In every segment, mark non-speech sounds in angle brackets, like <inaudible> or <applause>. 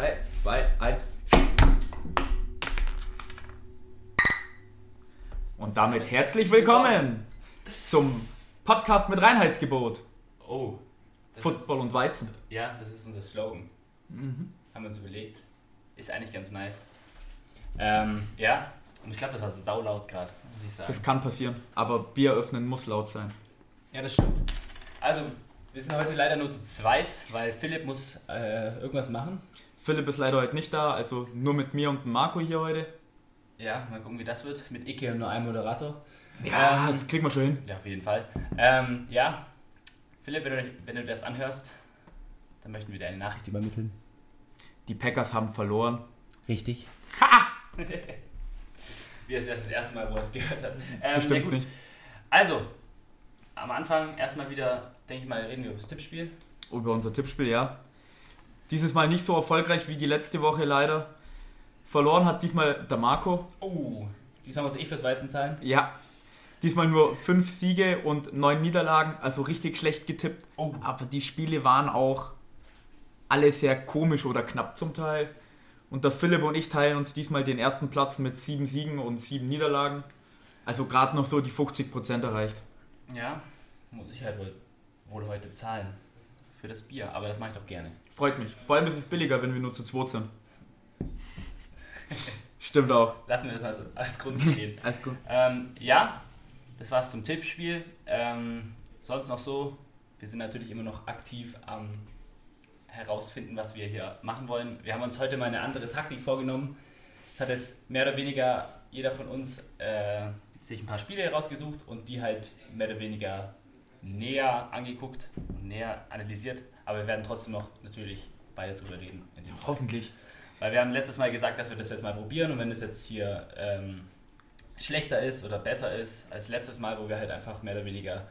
3, 2, 1. Und damit herzlich willkommen zum Podcast mit Reinheitsgebot. Oh. Football und Weizen. Ja, das ist unser Slogan. Haben wir uns überlegt. Ist eigentlich ganz nice. Ähm, ja, und ich glaube, das war saulaut gerade, muss ich sagen. Das kann passieren, aber Bier öffnen muss laut sein. ja, das stimmt. Also, wir sind heute leider nur zu zweit, weil Philipp muss äh, irgendwas machen. Philipp ist leider heute nicht da, also nur mit mir und Marco hier heute. Ja, mal gucken, wie das wird. Mit Icke und nur einem Moderator. Ja, Ähm, das kriegen wir schon hin. Ja, auf jeden Fall. Ähm, ja, Philipp, wenn du, wenn du das anhörst, dann möchten wir dir eine Nachricht übermitteln. Die Packers haben verloren. Richtig. Wie als wäre es das erste Mal, wo er es gehört hat. Ähm, Bestimmt ja, nicht. Also, am Anfang erstmal wieder, denke ich mal, reden wir über das Tippspiel. Über unser Tippspiel, ja. Dieses Mal nicht so erfolgreich wie die letzte Woche leider. Verloren hat diesmal der Marco. Oh, diesmal muss ich fürs Weizen zahlen. Ja. Diesmal nur fünf Siege und neun Niederlagen, also richtig schlecht getippt. Oh. Aber die Spiele waren auch alle sehr komisch oder knapp zum Teil. Und der Philipp und ich teilen uns diesmal den ersten Platz mit sieben Siegen und sieben Niederlagen. Also gerade noch so die 50% erreicht. Ja, muss ich halt wohl, wohl heute zahlen. Für das Bier, aber das mache ich doch gerne. Freut mich. Vor allem ist es billiger, wenn wir nur zu zweit sind. <laughs> Stimmt auch. Lassen wir das mal so als Grund stehen. <laughs> Alles gut. ähm, ja, das war's zum Tippspiel. Ähm, sonst noch so, wir sind natürlich immer noch aktiv am herausfinden, was wir hier machen wollen. Wir haben uns heute mal eine andere Taktik vorgenommen. Es hat jetzt mehr oder weniger jeder von uns äh, sich ein paar Spiele herausgesucht und die halt mehr oder weniger näher angeguckt und näher analysiert. Aber wir werden trotzdem noch natürlich beide drüber reden. In dem Fall. Hoffentlich. Weil wir haben letztes Mal gesagt, dass wir das jetzt mal probieren und wenn es jetzt hier ähm, schlechter ist oder besser ist als letztes Mal, wo wir halt einfach mehr oder weniger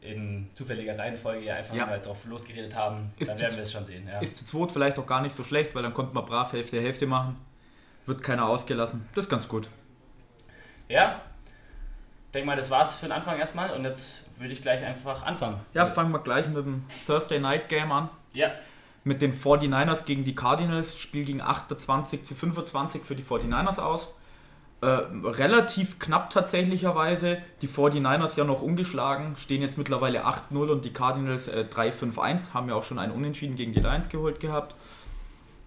in zufälliger Reihenfolge ja einfach Ja. mal drauf losgeredet haben, Ist dann werden wir es schon sehen. Ja. Ist zu zweit vielleicht auch gar nicht so schlecht, weil dann konnte man brav Hälfte Hälfte machen. Wird keiner ausgelassen. Das ist ganz gut. ja, denke mal, das war's für den Anfang erstmal und jetzt würde ich gleich einfach anfangen. Ja, fangen wir gleich mit dem Thursday Night Game an. Ja, Mit den 49ers gegen die Cardinals. Spiel ging 28 zu 25 für die 49ers aus. Äh, relativ knapp tatsächlicherweise. Die 49ers ja noch ungeschlagen, stehen jetzt mittlerweile 8-0 und die Cardinals äh, 3-5-1, haben ja auch schon einen Unentschieden gegen die Lions geholt gehabt.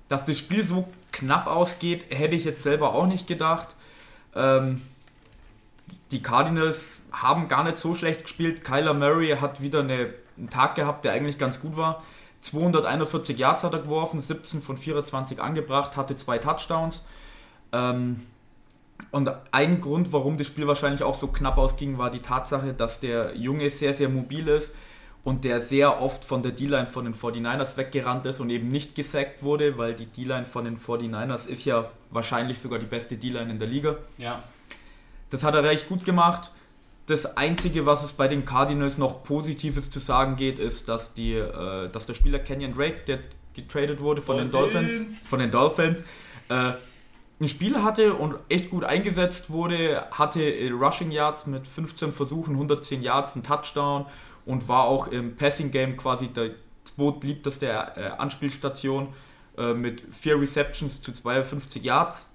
Dass das Spiel so knapp ausgeht, hätte ich jetzt selber auch nicht gedacht. Ähm, die Cardinals haben gar nicht so schlecht gespielt. Kyler Murray hat wieder eine, einen Tag gehabt, der eigentlich ganz gut war. 241 Yards hat er geworfen, 17 von 24 angebracht, hatte zwei Touchdowns. Ähm, und ein Grund, warum das Spiel wahrscheinlich auch so knapp ausging, war die Tatsache, dass der Junge sehr, sehr mobil ist und der sehr oft von der D-Line von den 49ers weggerannt ist und eben nicht gesackt wurde, weil die D-Line von den 49ers ist ja wahrscheinlich sogar die beste D-Line in der Liga. ja, Das hat er recht gut gemacht. Das Einzige, was es bei den Cardinals noch Positives zu sagen geht, ist, dass, die, äh, dass der Spieler Kenyon Drake, der getradet wurde von den Dolphins. Dolphins, von den Dolphins äh, ein Spiel hatte und echt gut eingesetzt wurde, hatte Rushing Yards mit 15 Versuchen, 110 Yards, ein Touchdown und war auch im Passing Game quasi der zweitliebteste äh, Anspielstation äh, mit vier Receptions zu 52 Yards.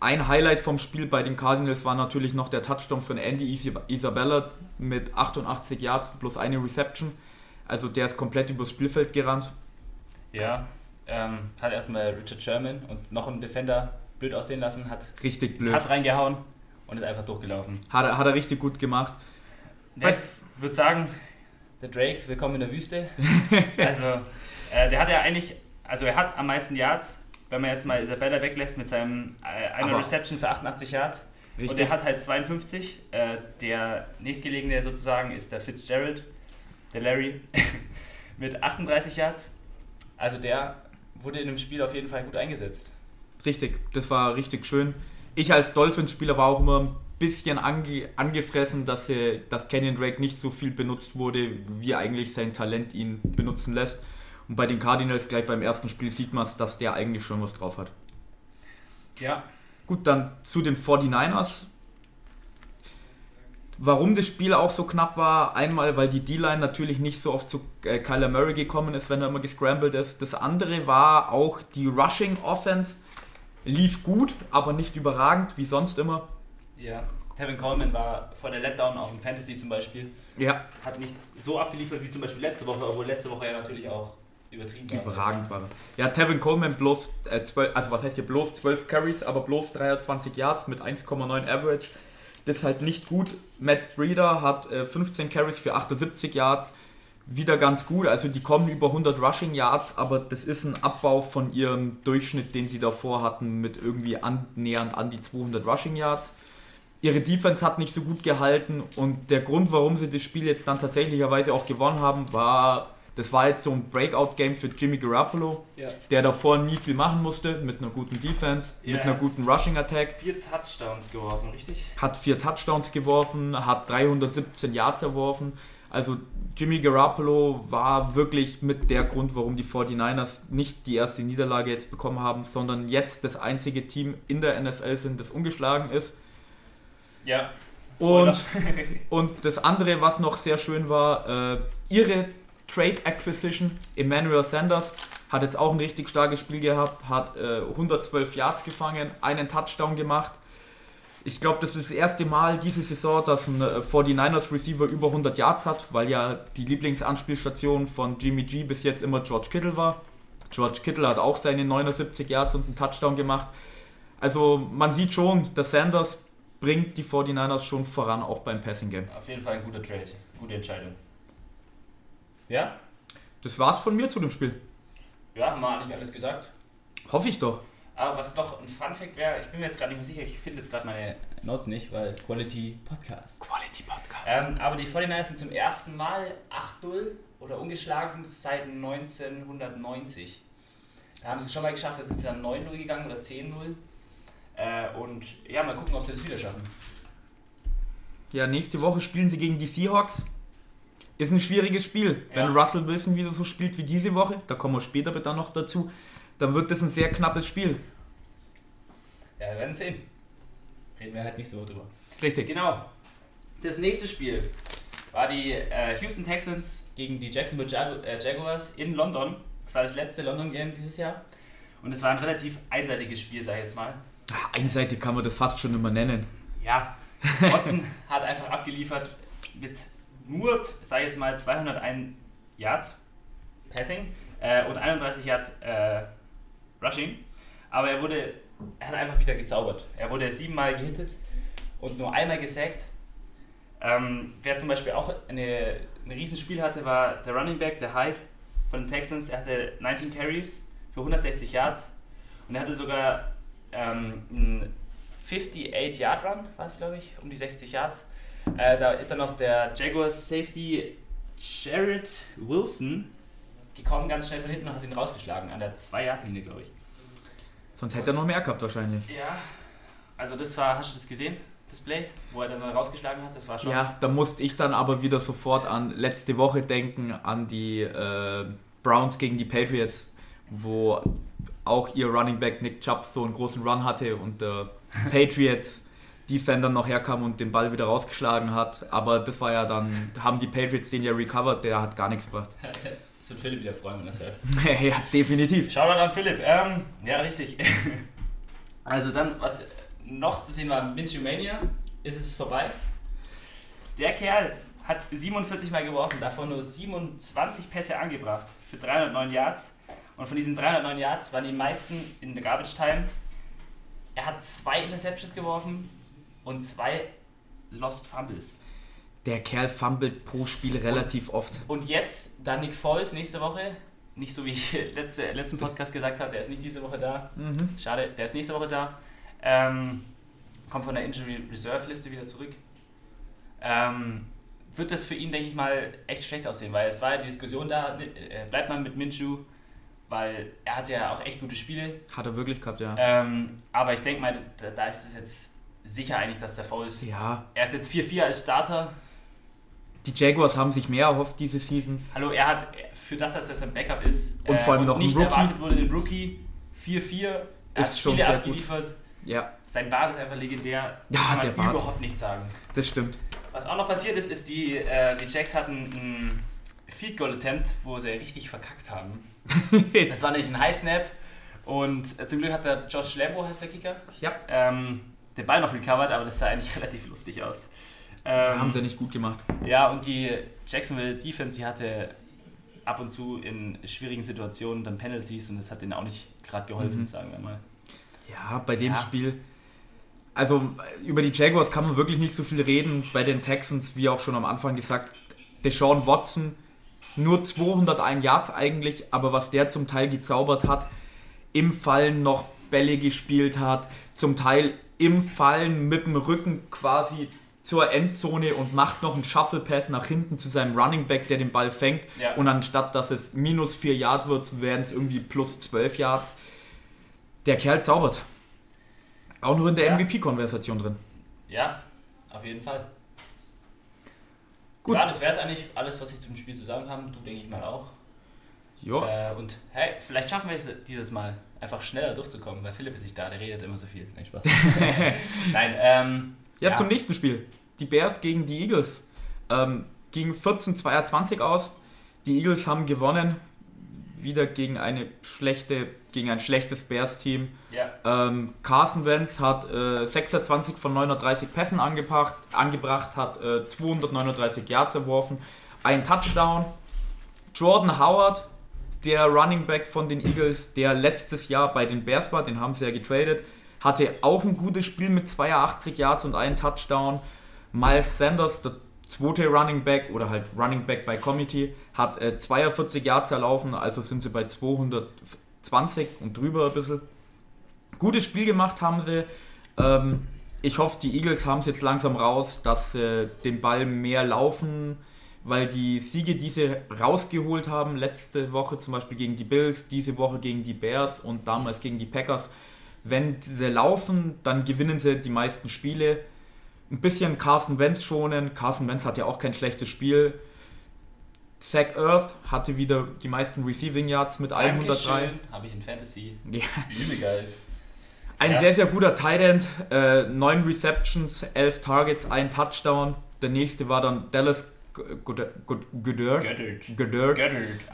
Ein Highlight vom Spiel bei den Cardinals war natürlich noch der Touchdown von Andy Isab- Isabella mit 88 Yards plus eine Reception. Also der ist komplett übers Spielfeld gerannt. ja. Ähm, hat erstmal Richard Sherman und noch einen Defender blöd aussehen lassen, hat Richtig blöd. Cut reingehauen und ist einfach durchgelaufen. Hat er, hat er richtig gut gemacht. Ne, ich würde sagen, der Drake, willkommen in der Wüste. <laughs> Also, äh, der hat ja eigentlich, also er hat am meisten Yards, wenn man jetzt mal Isabella weglässt mit seinem äh, einer Reception für 88 Yards. Richtig. Und der hat halt 52. Äh, der nächstgelegene sozusagen ist der Fitzgerald, der Larry, <laughs> mit 38 Yards. Also der wurde in dem Spiel auf jeden Fall gut eingesetzt. Richtig, das war richtig schön. Ich als Dolphins-Spieler war auch immer ein bisschen ange angefressen, dass, er, dass Kenyon Drake nicht so viel benutzt wurde, wie eigentlich sein Talent ihn benutzen lässt. Und bei den Cardinals gleich beim ersten Spiel sieht man dass der eigentlich schon was drauf hat. Ja. Gut, dann zu den 49ers. Warum das Spiel auch so knapp war, einmal, weil die D-Line natürlich nicht so oft zu äh, Kyler Murray gekommen ist, wenn er immer gescrambled ist. Das andere war auch die Rushing Offense lief gut, aber nicht überragend, wie sonst immer. Ja, Tevin Coleman war vor der Letdown auch im Fantasy zum Beispiel. Ja. Hat nicht so abgeliefert wie zum Beispiel letzte Woche, obwohl letzte Woche ja natürlich auch übertrieben. Überragend war. Ja, Tevin Coleman bloß äh, 12, also was heißt hier bloß 12 Carries, aber bloß 23 Yards mit 1,9 Average. Das ist halt nicht gut. Matt Breeder hat äh, 15 Carries für 78 Yards. Wieder ganz gut. Also die kommen über 100 Rushing Yards, aber das ist ein Abbau von ihrem Durchschnitt, den sie davor hatten, mit irgendwie annähernd an die 200 Rushing Yards. Ihre Defense hat nicht so gut gehalten und der Grund, warum sie das Spiel jetzt dann tatsächlicherweise auch gewonnen haben, war, das war jetzt so ein Breakout-Game für Jimmy Garoppolo, Ja. der davor nie viel machen musste, mit einer guten Defense, Ja. mit einer guten Rushing-Attack. Vier Touchdowns geworfen, richtig? hat vier Touchdowns geworfen, hat 317 Yards erworfen. Also Jimmy Garoppolo war wirklich mit der Grund, warum die 49ers nicht die erste Niederlage jetzt bekommen haben, sondern jetzt das einzige Team in der NFL sind, das ungeschlagen ist. Ja. Und, <laughs> und das andere, was noch sehr schön war, äh, ihre Trade Acquisition, Emmanuel Sanders, hat jetzt auch ein richtig starkes Spiel gehabt, hat äh, 112 Yards gefangen, einen Touchdown gemacht. Ich glaube, das ist das erste Mal diese Saison, dass ein äh, 49ers Receiver über 100 Yards hat, weil ja die Lieblingsanspielstation von Jimmy G bis jetzt immer George Kittle war. George Kittle hat auch seine 79 Yards und einen Touchdown gemacht. Also man sieht schon, dass Sanders bringt die 49ers schon voran, auch beim Passing Game. Auf jeden Fall ein guter Trade. Gute Entscheidung. Ja? Das war's von mir zu dem Spiel. Ja, haben wir eigentlich alles gesagt. Hoffe ich doch. Aber was doch ein Fun Fact wäre, ich bin mir jetzt gerade nicht mehr sicher, ich finde jetzt gerade meine Notes nicht, weil Quality Podcast. Quality Podcast. Ähm, aber die 49ers sind zum ersten Mal 8-0 oder ungeschlagen seit 1990. Da haben sie es schon mal geschafft, da sind sie dann 9-0 gegangen oder 10-0. Äh, und ja, mal gucken, ob sie das wieder schaffen. Ja, nächste Woche spielen sie gegen die Seahawks. Ist ein schwieriges Spiel. Ja. Wenn Russell Wilson wieder so spielt wie diese Woche, da kommen wir später dann noch dazu, dann wird das ein sehr knappes Spiel. Ja, wir werden sehen. Reden wir halt nicht so drüber. Richtig. Genau. Das nächste Spiel war die äh, Houston Texans gegen die Jacksonville Jag äh, Jaguars in London. Das war das letzte London-Game dieses Jahr. Und es war ein relativ einseitiges Spiel, sag ich jetzt mal. Ah, Einseitig kann man das fast schon immer nennen. Ja, Watson <laughs> hat einfach abgeliefert mit nur, sag ich jetzt mal, 201 Yards Passing äh, und 31 Yards äh, Rushing. Aber er wurde, er hat einfach wieder gezaubert. Er wurde siebenmal gehittet und nur einmal gesackt. Ähm, wer zum Beispiel auch eine, ein Riesenspiel hatte, war der Running Back, der Hyde von den Texans. Er hatte 19 Carries für 160 Yards und er hatte sogar ähm, einen 58-Yard-Run, war es glaube ich, um die 60 Yards. Äh, da ist dann noch der Jaguars Safety Jared Wilson gekommen, ganz schnell von hinten und hat ihn rausgeschlagen, an der 2-Yard-Linie, glaube ich. Sonst hätte er noch mehr gehabt wahrscheinlich. Ja, also das war, hast du das gesehen? Das Play, wo er dann rausgeschlagen hat, das war schon. Ja, da musste ich dann aber wieder sofort an letzte Woche denken, an die äh, Browns gegen die Patriots, wo auch ihr Running Back Nick Chubb so einen großen Run hatte und der <laughs> Patriots Defender noch herkam und den Ball wieder rausgeschlagen hat. Aber das war ja dann, haben die Patriots den ja recovered, der hat gar nichts gebracht. <laughs> Das wird Philipp wieder freuen, wenn er das hört. <laughs> ja, definitiv. Shoutout an Philipp. Ähm, ja, richtig. <laughs> Also dann, was noch zu sehen war, Minshew Mania, ist es vorbei. Der Kerl hat 47 Mal geworfen, davon nur 27 Pässe angebracht für 309 Yards. Und von diesen 309 Yards waren die meisten in der Garbage Time. Er hat zwei Interceptions geworfen und zwei Lost Fumbles. Der Kerl fummelt pro Spiel relativ oft. Und jetzt dann Nick Foles nächste Woche. Nicht so wie ich <laughs> letzte, letzten Podcast gesagt habe, der ist nicht diese Woche da. Mhm. Schade, der ist nächste Woche da. Ähm, kommt von der Injury Reserve Liste wieder zurück. Ähm, wird das für ihn, denke ich mal, echt schlecht aussehen, weil es war ja die Diskussion da, äh, bleibt man mit Minshew, weil er hatte ja auch echt gute Spiele. Hat er wirklich gehabt, ja. Ähm, aber ich denke mal, da, da ist es jetzt sicher eigentlich, dass der Foul ist. Ja, Er ist jetzt 4-4 als Starter. die Jaguars haben sich mehr erhofft diese Season. Hallo, er hat für das, dass er sein Backup ist Und vor allem noch ein nicht Rookie. erwartet wurde, den Rookie 4-4. Er Ist hat schon Spiele sehr abgeliefert. Ja, Sein Bart ist einfach legendär. Ja, kann der Bart. überhaupt nicht sagen. das stimmt. Was auch noch passiert ist, ist, die, äh, die Jacks hatten ein Field Goal Attempt, wo sie richtig verkackt haben. <laughs> das war nämlich ein High Snap und äh, zum Glück hat der Josh Lambo, heißt der Kicker, Ja. ähm, den Ball noch recovered, aber das sah eigentlich <laughs> relativ lustig aus. Ähm, Haben sie nicht gut gemacht. ja, und die Jacksonville Defense, die hatte ab und zu in schwierigen Situationen dann Penalties und das hat denen auch nicht gerade geholfen, Mhm. sagen wir mal. Ja, bei dem Ja. Spiel. Also über die Jaguars kann man wirklich nicht so viel reden. Bei den Texans, wie auch schon am Anfang gesagt, Deshaun Watson nur 201 Yards eigentlich, aber was der zum Teil gezaubert hat, im Fallen noch Bälle gespielt hat, zum Teil im Fallen mit dem Rücken quasi zur Endzone und macht noch einen Shuffle Pass nach hinten zu seinem Running Back, der den Ball fängt. Ja. Und anstatt dass es minus 4 Yards wird, werden es irgendwie plus 12 Yards. Der Kerl zaubert. Auch nur in der Ja. MVP-Konversation drin. Ja, auf jeden Fall. Gut. Ja, das wäre es eigentlich alles, was ich zum Spiel zu sagen habe. Du denke ich mal auch. Ja. Äh, und hey, vielleicht schaffen wir es dieses Mal einfach schneller durchzukommen, weil Philipp ist nicht da, der redet immer so viel. Nein, Spaß. <laughs> <laughs> Nein, ähm, Ja, Ja. zum nächsten Spiel. Die Bears gegen die Eagles. Ähm, ging 14-22 aus. Die Eagles haben gewonnen. Wieder gegen eine schlechte, gegen ein schlechtes Bears-Team. ja, Ähm, Carson Wentz hat äh, 26 von 930 Pässen angebracht, angebracht hat äh, 239 Yards erworfen, ein Touchdown. Jordan Howard, der Running Back von den Eagles, der letztes Jahr bei den Bears war, den haben sie ja getradet, hatte auch ein gutes Spiel mit 82 Yards und einem Touchdown. Miles Sanders, der zweite Running Back oder halt Running Back bei Committee, hat äh, 42 Yards erlaufen, also sind sie bei 220 und drüber ein bisschen gutes Spiel gemacht haben sie. Ähm, ich hoffe, die Eagles haben es jetzt langsam raus, dass sie den Ball mehr laufen, weil die Siege, die sie rausgeholt haben, letzte Woche zum Beispiel gegen die Bills, diese Woche gegen die Bears und damals gegen die Packers, wenn sie laufen, dann gewinnen sie die meisten Spiele. Ein bisschen Carson Wentz schonen. Carson Wentz hat ja auch kein schlechtes Spiel. Zach Earth hatte wieder die meisten Receiving Yards mit 103. Habe ich in Fantasy. <laughs> Ja. Übel geil. Ein Ja. sehr, sehr guter Tight End. Äh, 9 Receptions, 11 Targets, ein Touchdown. Der nächste war dann Dallas Goddard, Goddard,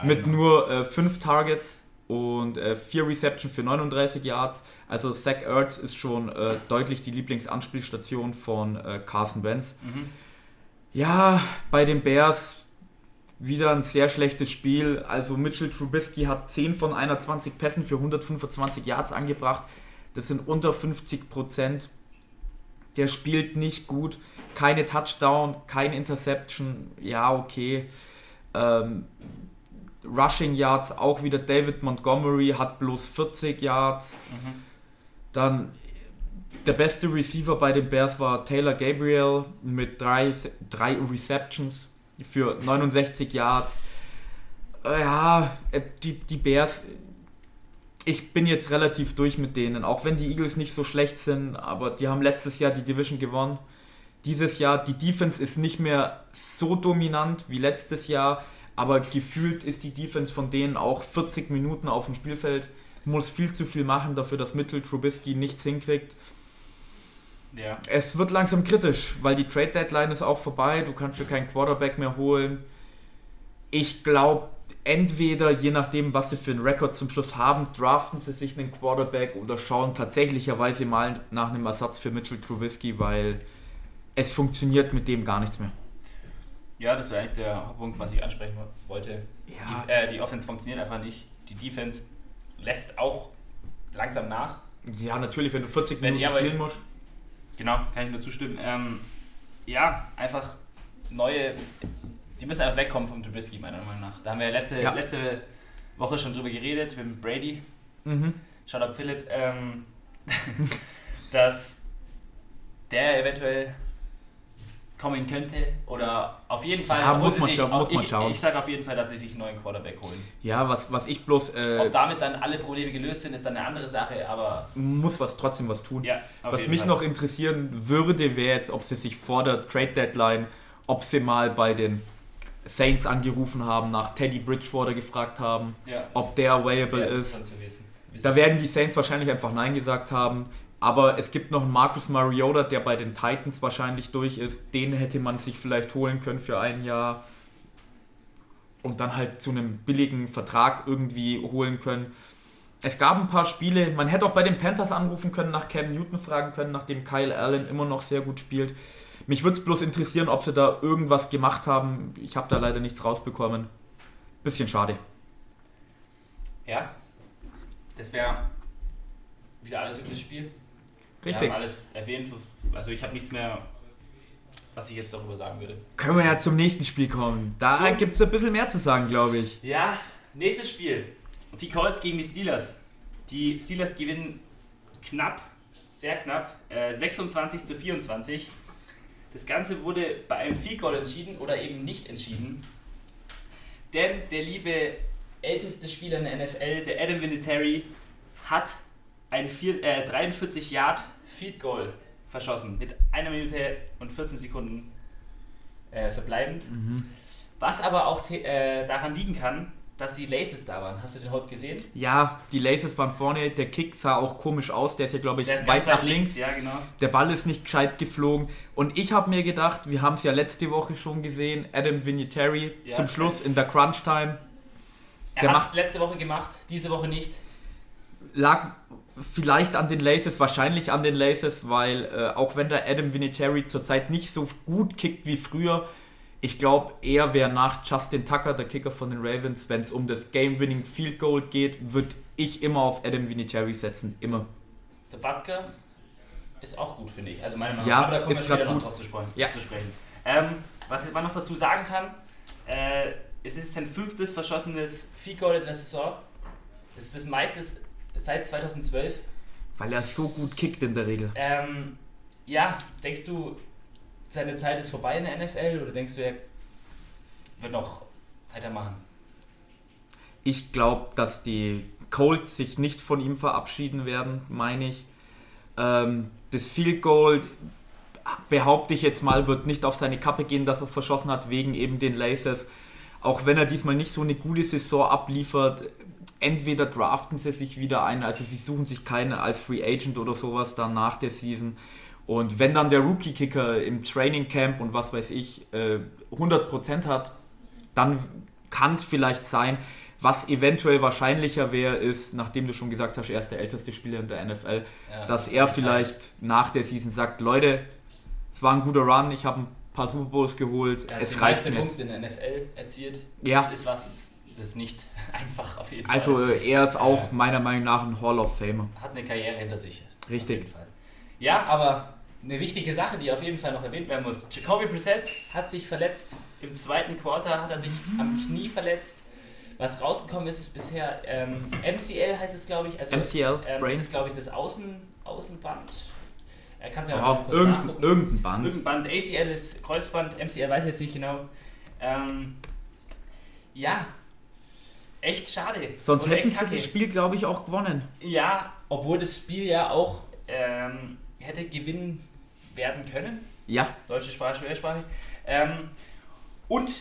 mit nur äh, 5 Targets und äh, 4 Receptions für 39 Yards. Also Zach Ertz ist schon äh, deutlich die Lieblingsanspielstation von äh, Carson Wentz. Mhm. Ja, bei den Bears wieder ein sehr schlechtes Spiel. Also Mitchell Trubisky hat 10 von 21 Pässen für 125 Yards angebracht. Das sind unter 50 Prozent. Der spielt nicht gut. Keine Touchdown, kein Interception. Ja, okay. Ähm, Rushing Yards auch wieder David Montgomery hat bloß 40 Yards. Mhm. Dann der beste Receiver bei den Bears war Taylor Gabriel mit drei, drei Receptions für 69 Yards. Äh, Ja, äh, die, die Bears, ich bin jetzt relativ durch mit denen, auch wenn die Eagles nicht so schlecht sind, aber die haben letztes Jahr die Division gewonnen. Dieses Jahr, die Defense ist nicht mehr so dominant wie letztes Jahr, aber gefühlt ist die Defense von denen auch 40 Minuten auf dem Spielfeld, muss viel zu viel machen dafür, dass Mitchell Trubisky nichts hinkriegt. Ja. Es wird langsam kritisch, weil die Trade Deadline ist auch vorbei. Du kannst dir keinen Quarterback mehr holen. Ich glaube, entweder je nachdem, was sie für einen Rekord zum Schluss haben, draften sie sich einen Quarterback oder schauen tatsächlicherweise mal nach einem Ersatz für Mitchell Trubisky, weil es funktioniert mit dem gar nichts mehr. ja, das wäre eigentlich der Punkt, was ich ansprechen wollte. Ja. Die, äh, die Offense funktioniert einfach nicht. Die Defense lässt auch langsam nach. Ja, natürlich, wenn du 40 Wenn Minuten spielen musst. Genau, kann ich nur zustimmen. Ähm, ja, einfach neue. Die müssen einfach wegkommen vom Trubisky, meiner Meinung nach. Da haben wir letzte, Ja. letzte Woche schon drüber geredet mit Brady. Mhm. Schaut ab Philipp, ähm, <laughs> dass der eventuell kommen könnte oder auf jeden Fall Ja, muss man sich, schauen, muss man ich, schauen. ich sage auf jeden Fall, dass sie sich einen neuen Quarterback holen. Ja, was, was ich bloß, äh, Ob damit dann alle Probleme gelöst sind, ist dann eine andere Sache, aber muss was trotzdem was tun. ja. Was mich Fall. noch interessieren würde, wäre jetzt, ob sie sich vor der Trade Deadline, ob sie mal bei den Saints angerufen haben, nach Teddy Bridgewater gefragt haben, ja, ob der available ist. Da werden die Saints wahrscheinlich einfach Nein gesagt haben. Aber es gibt noch einen Marcus Mariota, der bei den Titans wahrscheinlich durch ist. Den hätte man sich vielleicht holen können für ein Jahr. Und dann halt zu einem billigen Vertrag irgendwie holen können. Es gab ein paar Spiele, man hätte auch bei den Panthers anrufen können, nach Cam Newton fragen können, nachdem Kyle Allen immer noch sehr gut spielt. Mich würde es bloß interessieren, ob sie da irgendwas gemacht haben. Ich habe da leider nichts rausbekommen. Bisschen schade. Ja, das wäre wieder alles das Spiel. Richtig. Wir haben alles erwähnt. Also ich habe nichts mehr, was ich jetzt darüber sagen würde. Können wir ja zum nächsten Spiel kommen. Da So. gibt es ein bisschen mehr zu sagen, glaube ich. Ja, nächstes Spiel. Die Colts gegen die Steelers. Die Steelers gewinnen knapp, sehr knapp, äh, 26 zu 24. Das Ganze wurde bei einem Field Goal entschieden oder eben nicht entschieden. Denn der liebe älteste Spieler in der NFL, der Adam Vinatieri, hat ein äh, 43 Yard Field Goal verschossen mit einer Minute und 14 Sekunden äh, verbleibend. Was aber auch äh, daran liegen kann, dass die Laces da waren. Hast du den heute gesehen? Ja, die Laces waren vorne, der Kick sah auch komisch aus, der ist ja, glaube ich, weit nach weit links. Ja, genau. Der Ball ist nicht gescheit geflogen. Und ich habe mir gedacht, wir haben es ja letzte Woche schon gesehen, Adam Vinatieri Ja, zum. Schluss in der Crunch-Time Er Der hat es letzte Woche gemacht, diese Woche nicht. lag vielleicht an den Laces, wahrscheinlich an den Laces, weil äh, auch wenn der Adam Vinatieri zurzeit nicht so gut kickt wie früher, ich glaube, er wäre nach Justin Tucker, der Kicker von den Ravens, wenn es um das Game-Winning Field Goal geht, würde ich immer auf Adam Vinatieri setzen. Immer. Der Butker ist auch gut, finde ich. Also meiner Meinung Ja, nach. Aber da kommen wir später noch gut. drauf zu sprechen. Ja. Zu sprechen. Ähm, was man noch dazu sagen kann, äh, es ist sein fünftes verschossenes Field Goal in der Saison. Es ist das meiste seit 2012. Weil er so gut kickt in der Regel. Ähm, ja, denkst du, seine Zeit ist vorbei in der NFL oder denkst du, er wird noch weitermachen? Ich glaube, dass die Colts sich nicht von ihm verabschieden werden, meine ich. Ähm, das Field Goal, behaupte ich jetzt mal, wird nicht auf seine Kappe gehen, dass er verschossen hat, wegen eben den Laces. Auch wenn er diesmal nicht so eine gute Saison abliefert, entweder draften sie sich wieder ein, also sie suchen sich keinen als Free Agent oder sowas dann nach der Season. Und wenn dann der Rookie-Kicker im Training Camp und was weiß ich äh, 100% hat, dann kann es vielleicht sein. Was eventuell wahrscheinlicher wäre, ist, nachdem du schon gesagt hast, er ist der älteste Spieler in der NFL, Ja, dass auf er vielleicht nach der Season sagt, Leute, es war ein guter Run, ich habe ein paar Super Bowls geholt, hat es reicht mir. Punkte in der NFL erzielt. Ja. Das ist was, das das ist nicht <laughs> einfach auf jeden Also Fall. äh, er ist auch Äh. meiner Meinung nach ein Hall of Famer. Hat eine Karriere hinter sich. Richtig. Ja, aber eine wichtige Sache, die auf jeden Fall noch erwähnt werden muss. Jacoby Brissett hat sich verletzt. Im zweiten Quarter hat er sich am Knie verletzt. Was rausgekommen ist, ist bisher ähm, MCL heißt es, glaube ich. Also, MCL, ähm, das ist, glaube ich, das Außen, Außenband. Er kann es ja Ja, auch kurz irgendein, nachgucken. irgendein Band. Irgendein Band. ACL ist Kreuzband, MCL weiß ich jetzt nicht genau. Ähm, ja, echt schade. Sonst Und hätten sie das Spiel, glaube ich, auch gewonnen. Ja, obwohl das Spiel ja auch ähm, hätte gewinnen werden können. Ja, Deutsche Sprache, Schwersprache. Ähm, und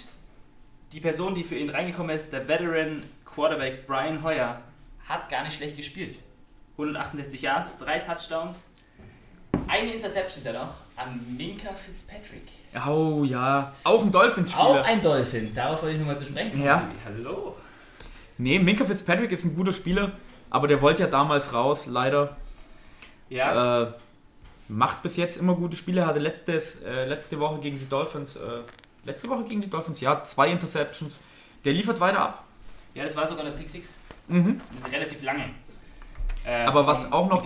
die Person, die für ihn reingekommen ist, der Veteran Quarterback Brian Hoyer, hat gar nicht schlecht gespielt. 168 Yards, drei Touchdowns, eine Interception dennoch an Minka Fitzpatrick. oh ja, auch ein Dolphins-Spieler. Auch ein Dolphin, darauf wollte ich nochmal zu sprechen kommen. Ja. Hallo. Nee, Minka Fitzpatrick ist ein guter Spieler, aber der wollte ja damals raus, leider. Ja, Äh, macht bis jetzt immer gute Spiele, hatte letztes, äh, letzte Woche gegen die Dolphins, äh, letzte Woche gegen die Dolphins, ja, zwei Interceptions. Der liefert weiter ab. ja, das war sogar eine Pick Six. Mhm. Relativ lange. Äh, Aber was auch noch-.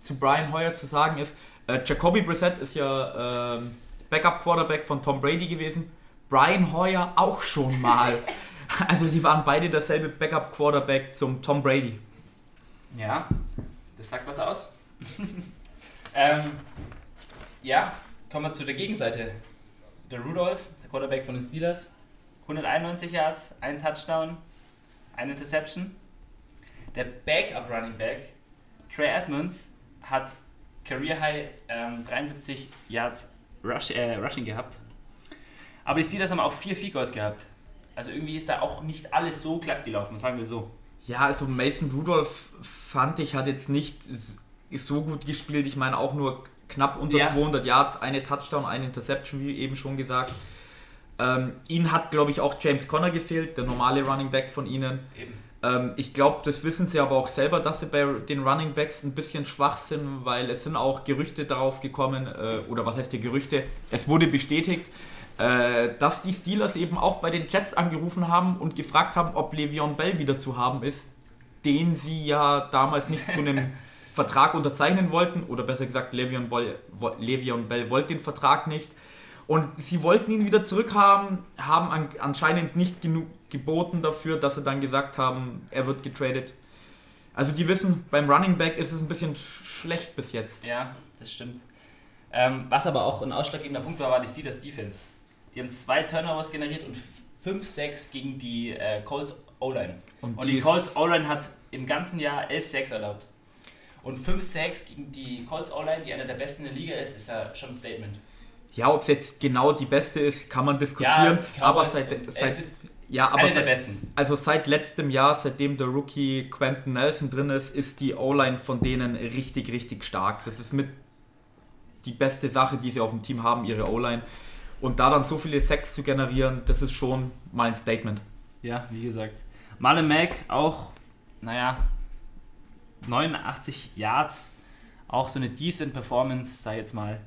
Zu Brian Hoyer zu sagen ist, äh, Jacoby Brissett ist ja ähm, Backup-Quarterback von Tom Brady gewesen. Brian Hoyer auch schon mal. <laughs> also die waren beide derselbe Backup-Quarterback zum Tom Brady. Ja, das sagt was aus. <laughs> ähm, ja, kommen wir zu der Gegenseite. Der Rudolph, der Quarterback von den Steelers, 191 Yards, ein Touchdown, eine Interception. Der Backup Running Back, Trey Edmonds, hat Career High ähm, 73 Yards Rush, äh, Rushing gehabt. Aber die Steelers haben auch vier Goals gehabt. Also irgendwie ist da auch nicht alles so glatt gelaufen, sagen wir so. Ja, also Mason Rudolph fand ich hat jetzt nicht so gut gespielt. Ich meine auch nur knapp unter Ja. 200 Yards, eine Touchdown, eine Interception, wie eben schon gesagt. Ähm, ihnen hat, glaube ich, auch James Conner gefehlt, der normale Running Back von ihnen. Ähm, ich glaube, das wissen sie aber auch selber, dass sie bei den Running Backs ein bisschen schwach sind, weil es sind auch Gerüchte darauf gekommen, äh, oder was heißt die Gerüchte? Es wurde bestätigt, dass die Steelers eben auch bei den Jets angerufen haben und gefragt haben, ob Le'Veon Bell wieder zu haben ist, den sie ja damals nicht zu einem <laughs> Vertrag unterzeichnen wollten, oder besser gesagt, Le'Veon Bell, Le'Veon Bell wollte den Vertrag nicht. Und sie wollten ihn wieder zurückhaben, haben an, anscheinend nicht genug geboten dafür, dass sie dann gesagt haben, er wird getradet. Also die wissen, beim Running Back ist es ein bisschen sch schlecht bis jetzt. Ja, das stimmt. Ähm, was aber auch ein ausschlaggebender Punkt war, war die Steelers Defense. Die haben zwei Turnovers generiert und 5-6 gegen die äh, Colts O-Line. Und, Und die ist- Colts O-Line hat im ganzen Jahr 11-6 erlaubt. Und 5-6 gegen die Colts O-Line, die einer der besten in der Liga ist, ist ja schon ein Statement. Ja, ob es jetzt genau die beste ist, kann man diskutieren. die aber seit, seit, ja, aber eine der besten. also seit letztem Jahr, seitdem der Rookie Quentin Nelson drin ist, ist die O-Line von denen richtig, richtig stark. Das ist mit die beste Sache, die sie auf dem Team haben, ihre O-Line. Und da dann so viele Sacks zu generieren, das ist schon mal ein Statement. Ja, wie gesagt. Marlon Mack auch, naja, 89 Yards. Auch so eine decent Performance, sei jetzt mal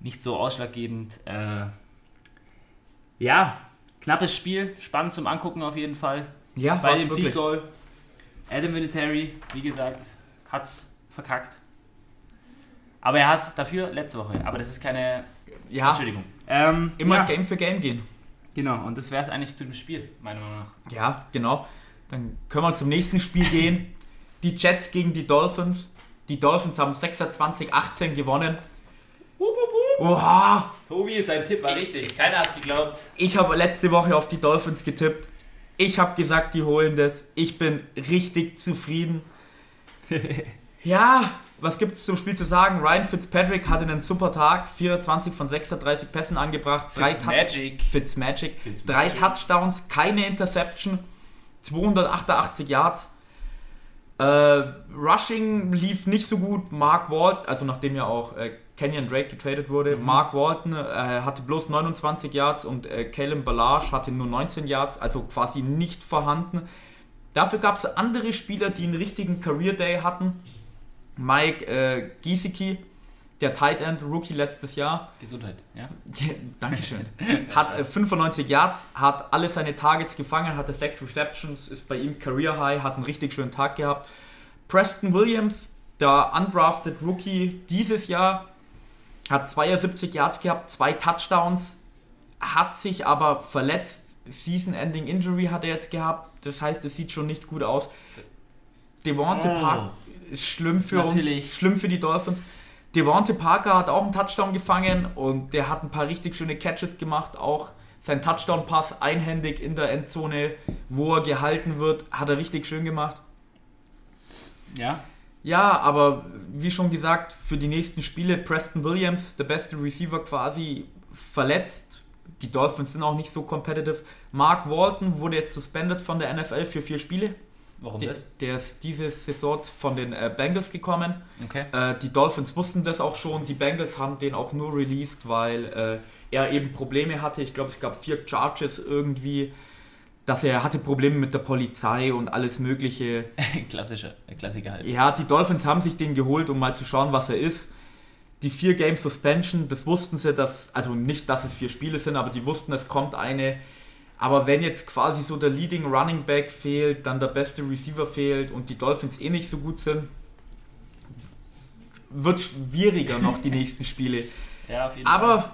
nicht so ausschlaggebend. Äh, ja, knappes Spiel, spannend zum Angucken auf jeden Fall. Ja, Bei dem. Field Goal. Adam Vinatieri, wie gesagt, hat's verkackt. Aber er hat dafür letzte Woche. Aber das ist keine Ja, Entschuldigung. Ähm, immer ja, Game für Game gehen. Genau, und das wäre es eigentlich zu dem Spiel, meiner Meinung nach. Ja, genau. Dann können wir zum nächsten Spiel gehen. Die Jets gegen die Dolphins. Die Dolphins haben 26-18 gewonnen. Oha, Tobi, sein Tipp war richtig. Keiner hat's geglaubt. ich habe letzte Woche auf die Dolphins getippt. Ich habe gesagt, die holen das. Ich bin richtig zufrieden. <laughs> ja, was gibt es zum Spiel zu sagen? Ryan Fitzpatrick hatte einen super Tag. 24 von 36 Pässen angebracht. Drei Touch- Magic. Fitzmagic. Fitzmagic. Drei Touchdowns, keine Interception, 288 Yards. Äh, Rushing lief nicht so gut. Mark Walton, also nachdem ja auch äh, Kenyon Drake getradet wurde, Mhm. Mark Walton äh, hatte bloß 29 Yards und äh, Caleb Ballage hatte nur 19 Yards, also quasi nicht vorhanden. Dafür gab es andere Spieler, die einen richtigen Career Day hatten. Mike äh, Gesicki, der Tight End Rookie letztes Jahr, Gesundheit, ja? Dankeschön. <laughs> Hat äh, 95 Yards, hat alle seine Targets gefangen, hatte 6 Receptions, ist bei ihm Career High, hat einen richtig schönen Tag gehabt. Preston Williams, der undrafted Rookie dieses Jahr, hat 72 Yards gehabt, zwei Touchdowns, hat sich aber verletzt. Season-Ending Injury hat er jetzt gehabt, das heißt, es sieht schon nicht gut aus. Devonte Oh. Park ist schlimm für uns, natürlich- schlimm für die Dolphins. Devonte Parker hat auch einen Touchdown gefangen und der hat ein paar richtig schöne Catches gemacht. Auch sein Touchdown-Pass einhändig in der Endzone, wo er gehalten wird, hat er richtig schön gemacht. Ja? Ja, aber wie schon gesagt, für die nächsten Spiele Preston Williams, der beste Receiver quasi verletzt. Die Dolphins sind auch nicht so competitive. Mark Walton wurde jetzt suspended von der NFL für vier Spiele. Warum Der, das? der ist diese Saison von den äh, Bengals gekommen. Okay. Äh, die Dolphins wussten das auch schon. Die Bengals haben den auch nur released, weil äh, er eben Probleme hatte. Ich glaube, es gab vier Charges irgendwie, dass er hatte Probleme mit der Polizei und alles Mögliche. <laughs> Klassischer, äh, Klassiker halt. Ja, die Dolphins haben sich den geholt, um mal zu schauen, was er ist. Die vier Game Suspension, das wussten sie, dass, also nicht, dass es vier Spiele sind, aber die wussten, es kommt eine. Aber wenn jetzt quasi so der Leading Running Back fehlt, dann der beste Receiver fehlt und die Dolphins eh nicht so gut sind, wird schwieriger noch die nächsten Spiele. <laughs> Ja, auf jeden Fall. Aber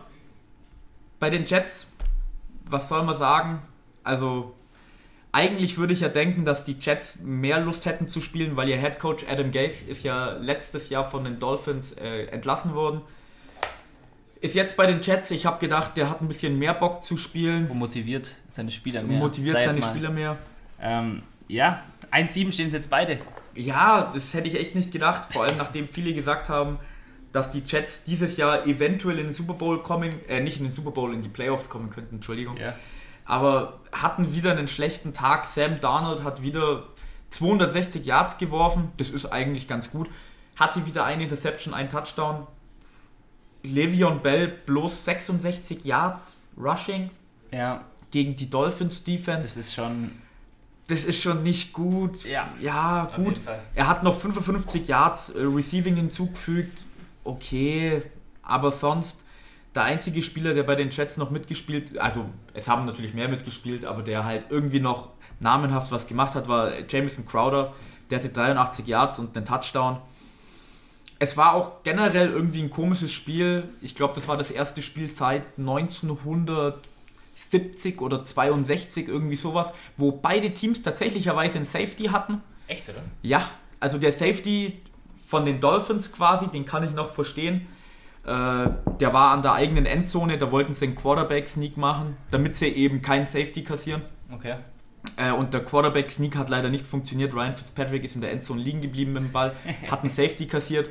bei den Jets, was soll man sagen? Also eigentlich würde ich ja denken, dass die Jets mehr Lust hätten zu spielen, weil ihr Head Coach Adam Gase ist ja letztes Jahr von den Dolphins äh, entlassen worden. Ist jetzt bei den Jets, ich habe gedacht, der hat ein bisschen mehr Bock zu spielen, Und motiviert seine Spieler mehr. motiviert seine mal. Spieler mehr. Ähm, ja, 1-7 stehen es jetzt beide. Ja, das hätte ich echt nicht gedacht, vor allem nachdem viele gesagt haben, dass die Jets dieses Jahr eventuell in den Super Bowl kommen, äh, nicht in den Super Bowl, in die Playoffs kommen könnten, Entschuldigung. Ja. aber hatten wieder einen schlechten Tag. Sam Darnold hat wieder 260 Yards geworfen, das ist eigentlich ganz gut. hatte wieder eine Interception, ein Touchdown. Le'Veon Bell bloß 66 Yards Rushing Ja, gegen die Dolphins Defense. das ist schon. Das ist schon nicht gut. Ja, Ja, gut. Er hat noch 55 Yards äh, Receiving hinzugefügt. Okay, aber sonst der einzige Spieler, der bei den Jets noch mitgespielt, also es haben natürlich mehr mitgespielt, aber der halt irgendwie noch namenhaft was gemacht hat, war Jamison Crowder. Der hatte 83 Yards und einen Touchdown. Es war auch generell irgendwie ein komisches Spiel. Ich glaube, das war das erste Spiel seit 1970 oder 62, irgendwie sowas, wo beide Teams tatsächlicherweise einen Safety hatten. Echt, oder? Ja, also der Safety von den Dolphins quasi, den kann ich noch verstehen. Äh, der war an der eigenen Endzone, da wollten sie einen Quarterback-Sneak machen, damit sie eben keinen Safety kassieren. Okay. Äh, und der Quarterback-Sneak hat leider nicht funktioniert. Ryan Fitzpatrick ist in der Endzone liegen geblieben mit dem Ball, <laughs> hat einen Safety kassiert.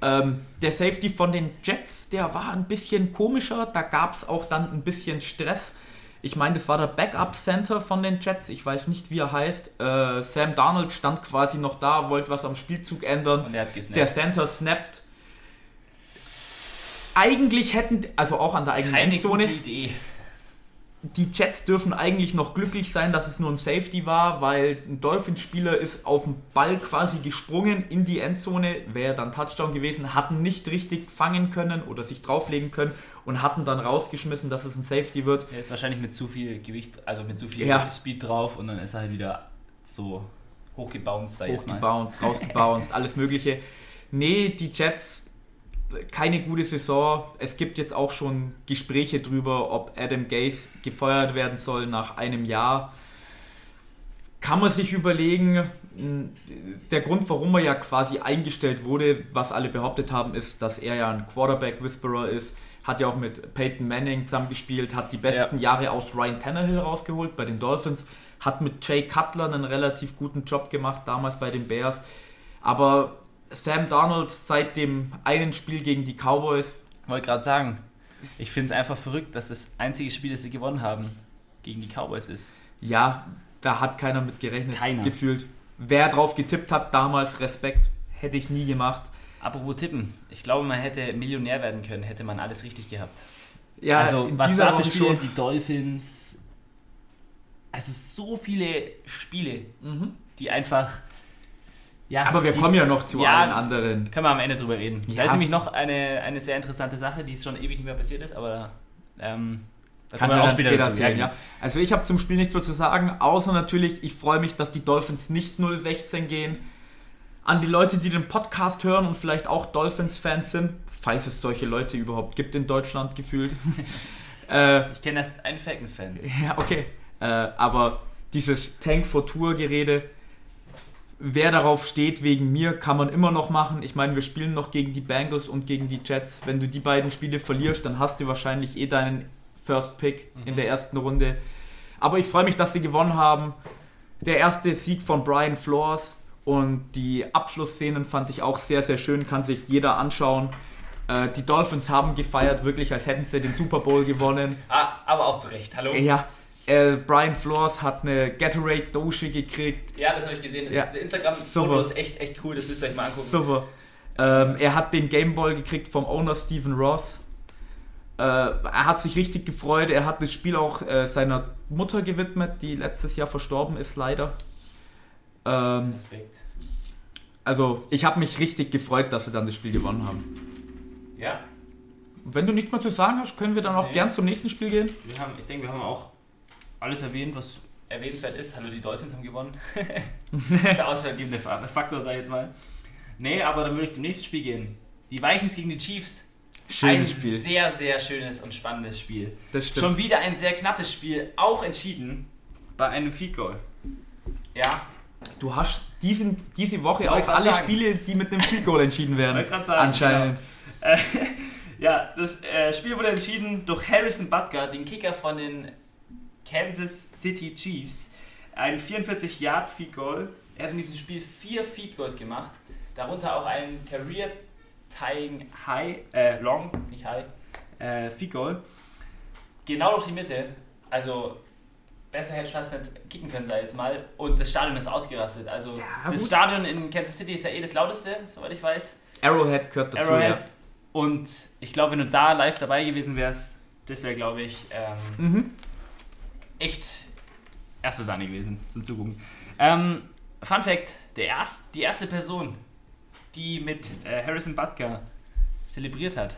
Ähm, der Safety von den Jets, der war ein bisschen komischer. Da gab es auch dann ein bisschen Stress. Ich meine, das war der Backup-Center von den Jets. Ich weiß nicht, wie er heißt. Äh, Sam Darnold stand quasi noch da, wollte was am Spielzug ändern. Und er hat gesnappt. Der Center snappt. Eigentlich hätten, also auch an der eigenen Keine Endzone, gute Idee. die Jets dürfen eigentlich noch glücklich sein, dass es nur ein Safety war, weil ein Dolphins-Spieler ist auf den Ball quasi gesprungen in die Endzone, wäre dann Touchdown gewesen, hatten nicht richtig fangen können oder sich drauflegen können und hatten dann rausgeschmissen, dass es ein Safety wird. Er ist wahrscheinlich mit zu viel Gewicht, also mit zu viel Ja. Speed drauf und dann ist er halt wieder so hochgebounced, mal. Hochgebounced, rausgebounced, <laughs> alles Mögliche. Nee, die Jets, keine gute Saison. Es gibt jetzt auch schon Gespräche drüber, ob Adam Gase gefeuert werden soll nach einem Jahr. Kann man sich überlegen. Der Grund, warum er ja quasi eingestellt wurde, was alle behauptet haben, ist, dass er ja ein Quarterback-Whisperer ist. Hat ja auch mit Peyton Manning zusammengespielt, hat die besten Jahre aus Ryan Tannehill rausgeholt bei den Dolphins, hat mit Jay Cutler einen relativ guten Job gemacht, damals bei den Bears. Aber Sam Darnold seit dem einen Spiel gegen die Cowboys, Wollte gerade sagen, ich finde es einfach verrückt, dass das einzige Spiel, das sie gewonnen haben, gegen die Cowboys ist. ja, da hat keiner mit gerechnet, Keiner. gefühlt. Wer drauf getippt hat damals, Respekt, hätte ich nie gemacht. Apropos Tippen, ich glaube, man hätte Millionär werden können, hätte man alles richtig gehabt. Ja, also, was da für Spiele, die Dolphins. Also, so viele Spiele, Mhm. die einfach. Ja, Aber wir die, kommen ja noch zu Ja, allen anderen. Können wir am Ende drüber reden. Da Ja. ist nämlich noch eine, eine sehr interessante Sache, die schon ewig nicht mehr passiert ist, aber ähm, da Kann wir auch später dazu erzählen, ja. Also ich habe zum Spiel nichts mehr zu sagen, außer natürlich, ich freue mich, dass die Dolphins nicht 0-16 gehen. An die Leute, die den Podcast hören und vielleicht auch Dolphins-Fans sind, falls es solche Leute überhaupt gibt in Deutschland gefühlt. <laughs> äh, Ich kenne erst einen Falcons-Fan. <laughs> ja, okay. Äh, aber dieses Tank for Tour-Gerede, wer darauf steht, wegen mir, kann man immer noch machen. Ich meine, wir spielen noch gegen die Bengals und gegen die Jets. Wenn du die beiden Spiele verlierst, dann hast du wahrscheinlich eh deinen First Pick in der ersten Runde. Aber ich freue mich, dass sie gewonnen haben. Der erste Sieg von Brian Flores und die Abschlussszenen fand ich auch sehr, sehr schön, kann sich jeder anschauen. Äh, die Dolphins haben gefeiert, wirklich, als hätten sie den Super Bowl gewonnen. Ah, aber auch zu Recht. Hallo? Ja, äh, Brian Flores hat eine Gatorade-Dosche gekriegt. Ja, das habe ich gesehen. Das Ja. Der Instagram-Foto ist echt, echt cool. Das müsst ihr euch mal angucken. Super. Ähm, er hat den Gameball gekriegt vom Owner Stephen Ross. Äh, er hat sich richtig gefreut. Er hat das Spiel auch äh, seiner Mutter gewidmet, die letztes Jahr verstorben ist, leider. Ähm, Respekt. also, ich habe mich richtig gefreut, dass sie dann das Spiel gewonnen haben. Ja, Wenn du nichts mehr zu sagen hast, können wir dann auch Nee. gern zum nächsten Spiel gehen. wir haben, ich denke, wir haben auch alles erwähnt, was erwähnenswert ist. Hallo, die Dolphins haben gewonnen. das <laughs> ist der ausschlaggebende Fa- Faktor, sag ich jetzt mal. Nee, aber dann würde ich zum nächsten Spiel gehen. Die Vikings gegen die Chiefs. ein Schönes Spiel. sehr, sehr schönes und spannendes Spiel. Das stimmt. Schon wieder ein sehr knappes Spiel, auch entschieden bei einem Field Goal. Ja, Du hast diesen, diese Woche auch alle sagen. Spiele, die mit einem Field Goal entschieden werden. Sagen, Anscheinend. Äh, <laughs> ja, das äh, Spiel wurde entschieden durch Harrison Butker, den Kicker von den Kansas City Chiefs. Ein 44 Yard Field Goal. Er hat in diesem Spiel vier Field Goals gemacht, darunter auch ein Career Tying High, äh, Long, nicht High, äh, Field Goal. Genau durch die Mitte. Also besser hätte ich fast nicht kicken können, sag ich jetzt mal. Und das Stadion ist ausgerastet. Also Ja, das gut. Stadion in Kansas City ist ja eh das lauteste, soweit ich weiß. Arrowhead gehört dazu, Arrowhead. ja. Und ich glaube, wenn du da live dabei gewesen wärst, das wäre, glaube ich, ähm, Mhm. echt erste Sahne gewesen zum Zugucken. Ähm, Fun Fact: der erst, Die erste Person, die mit äh, Harrison Butker zelebriert hat,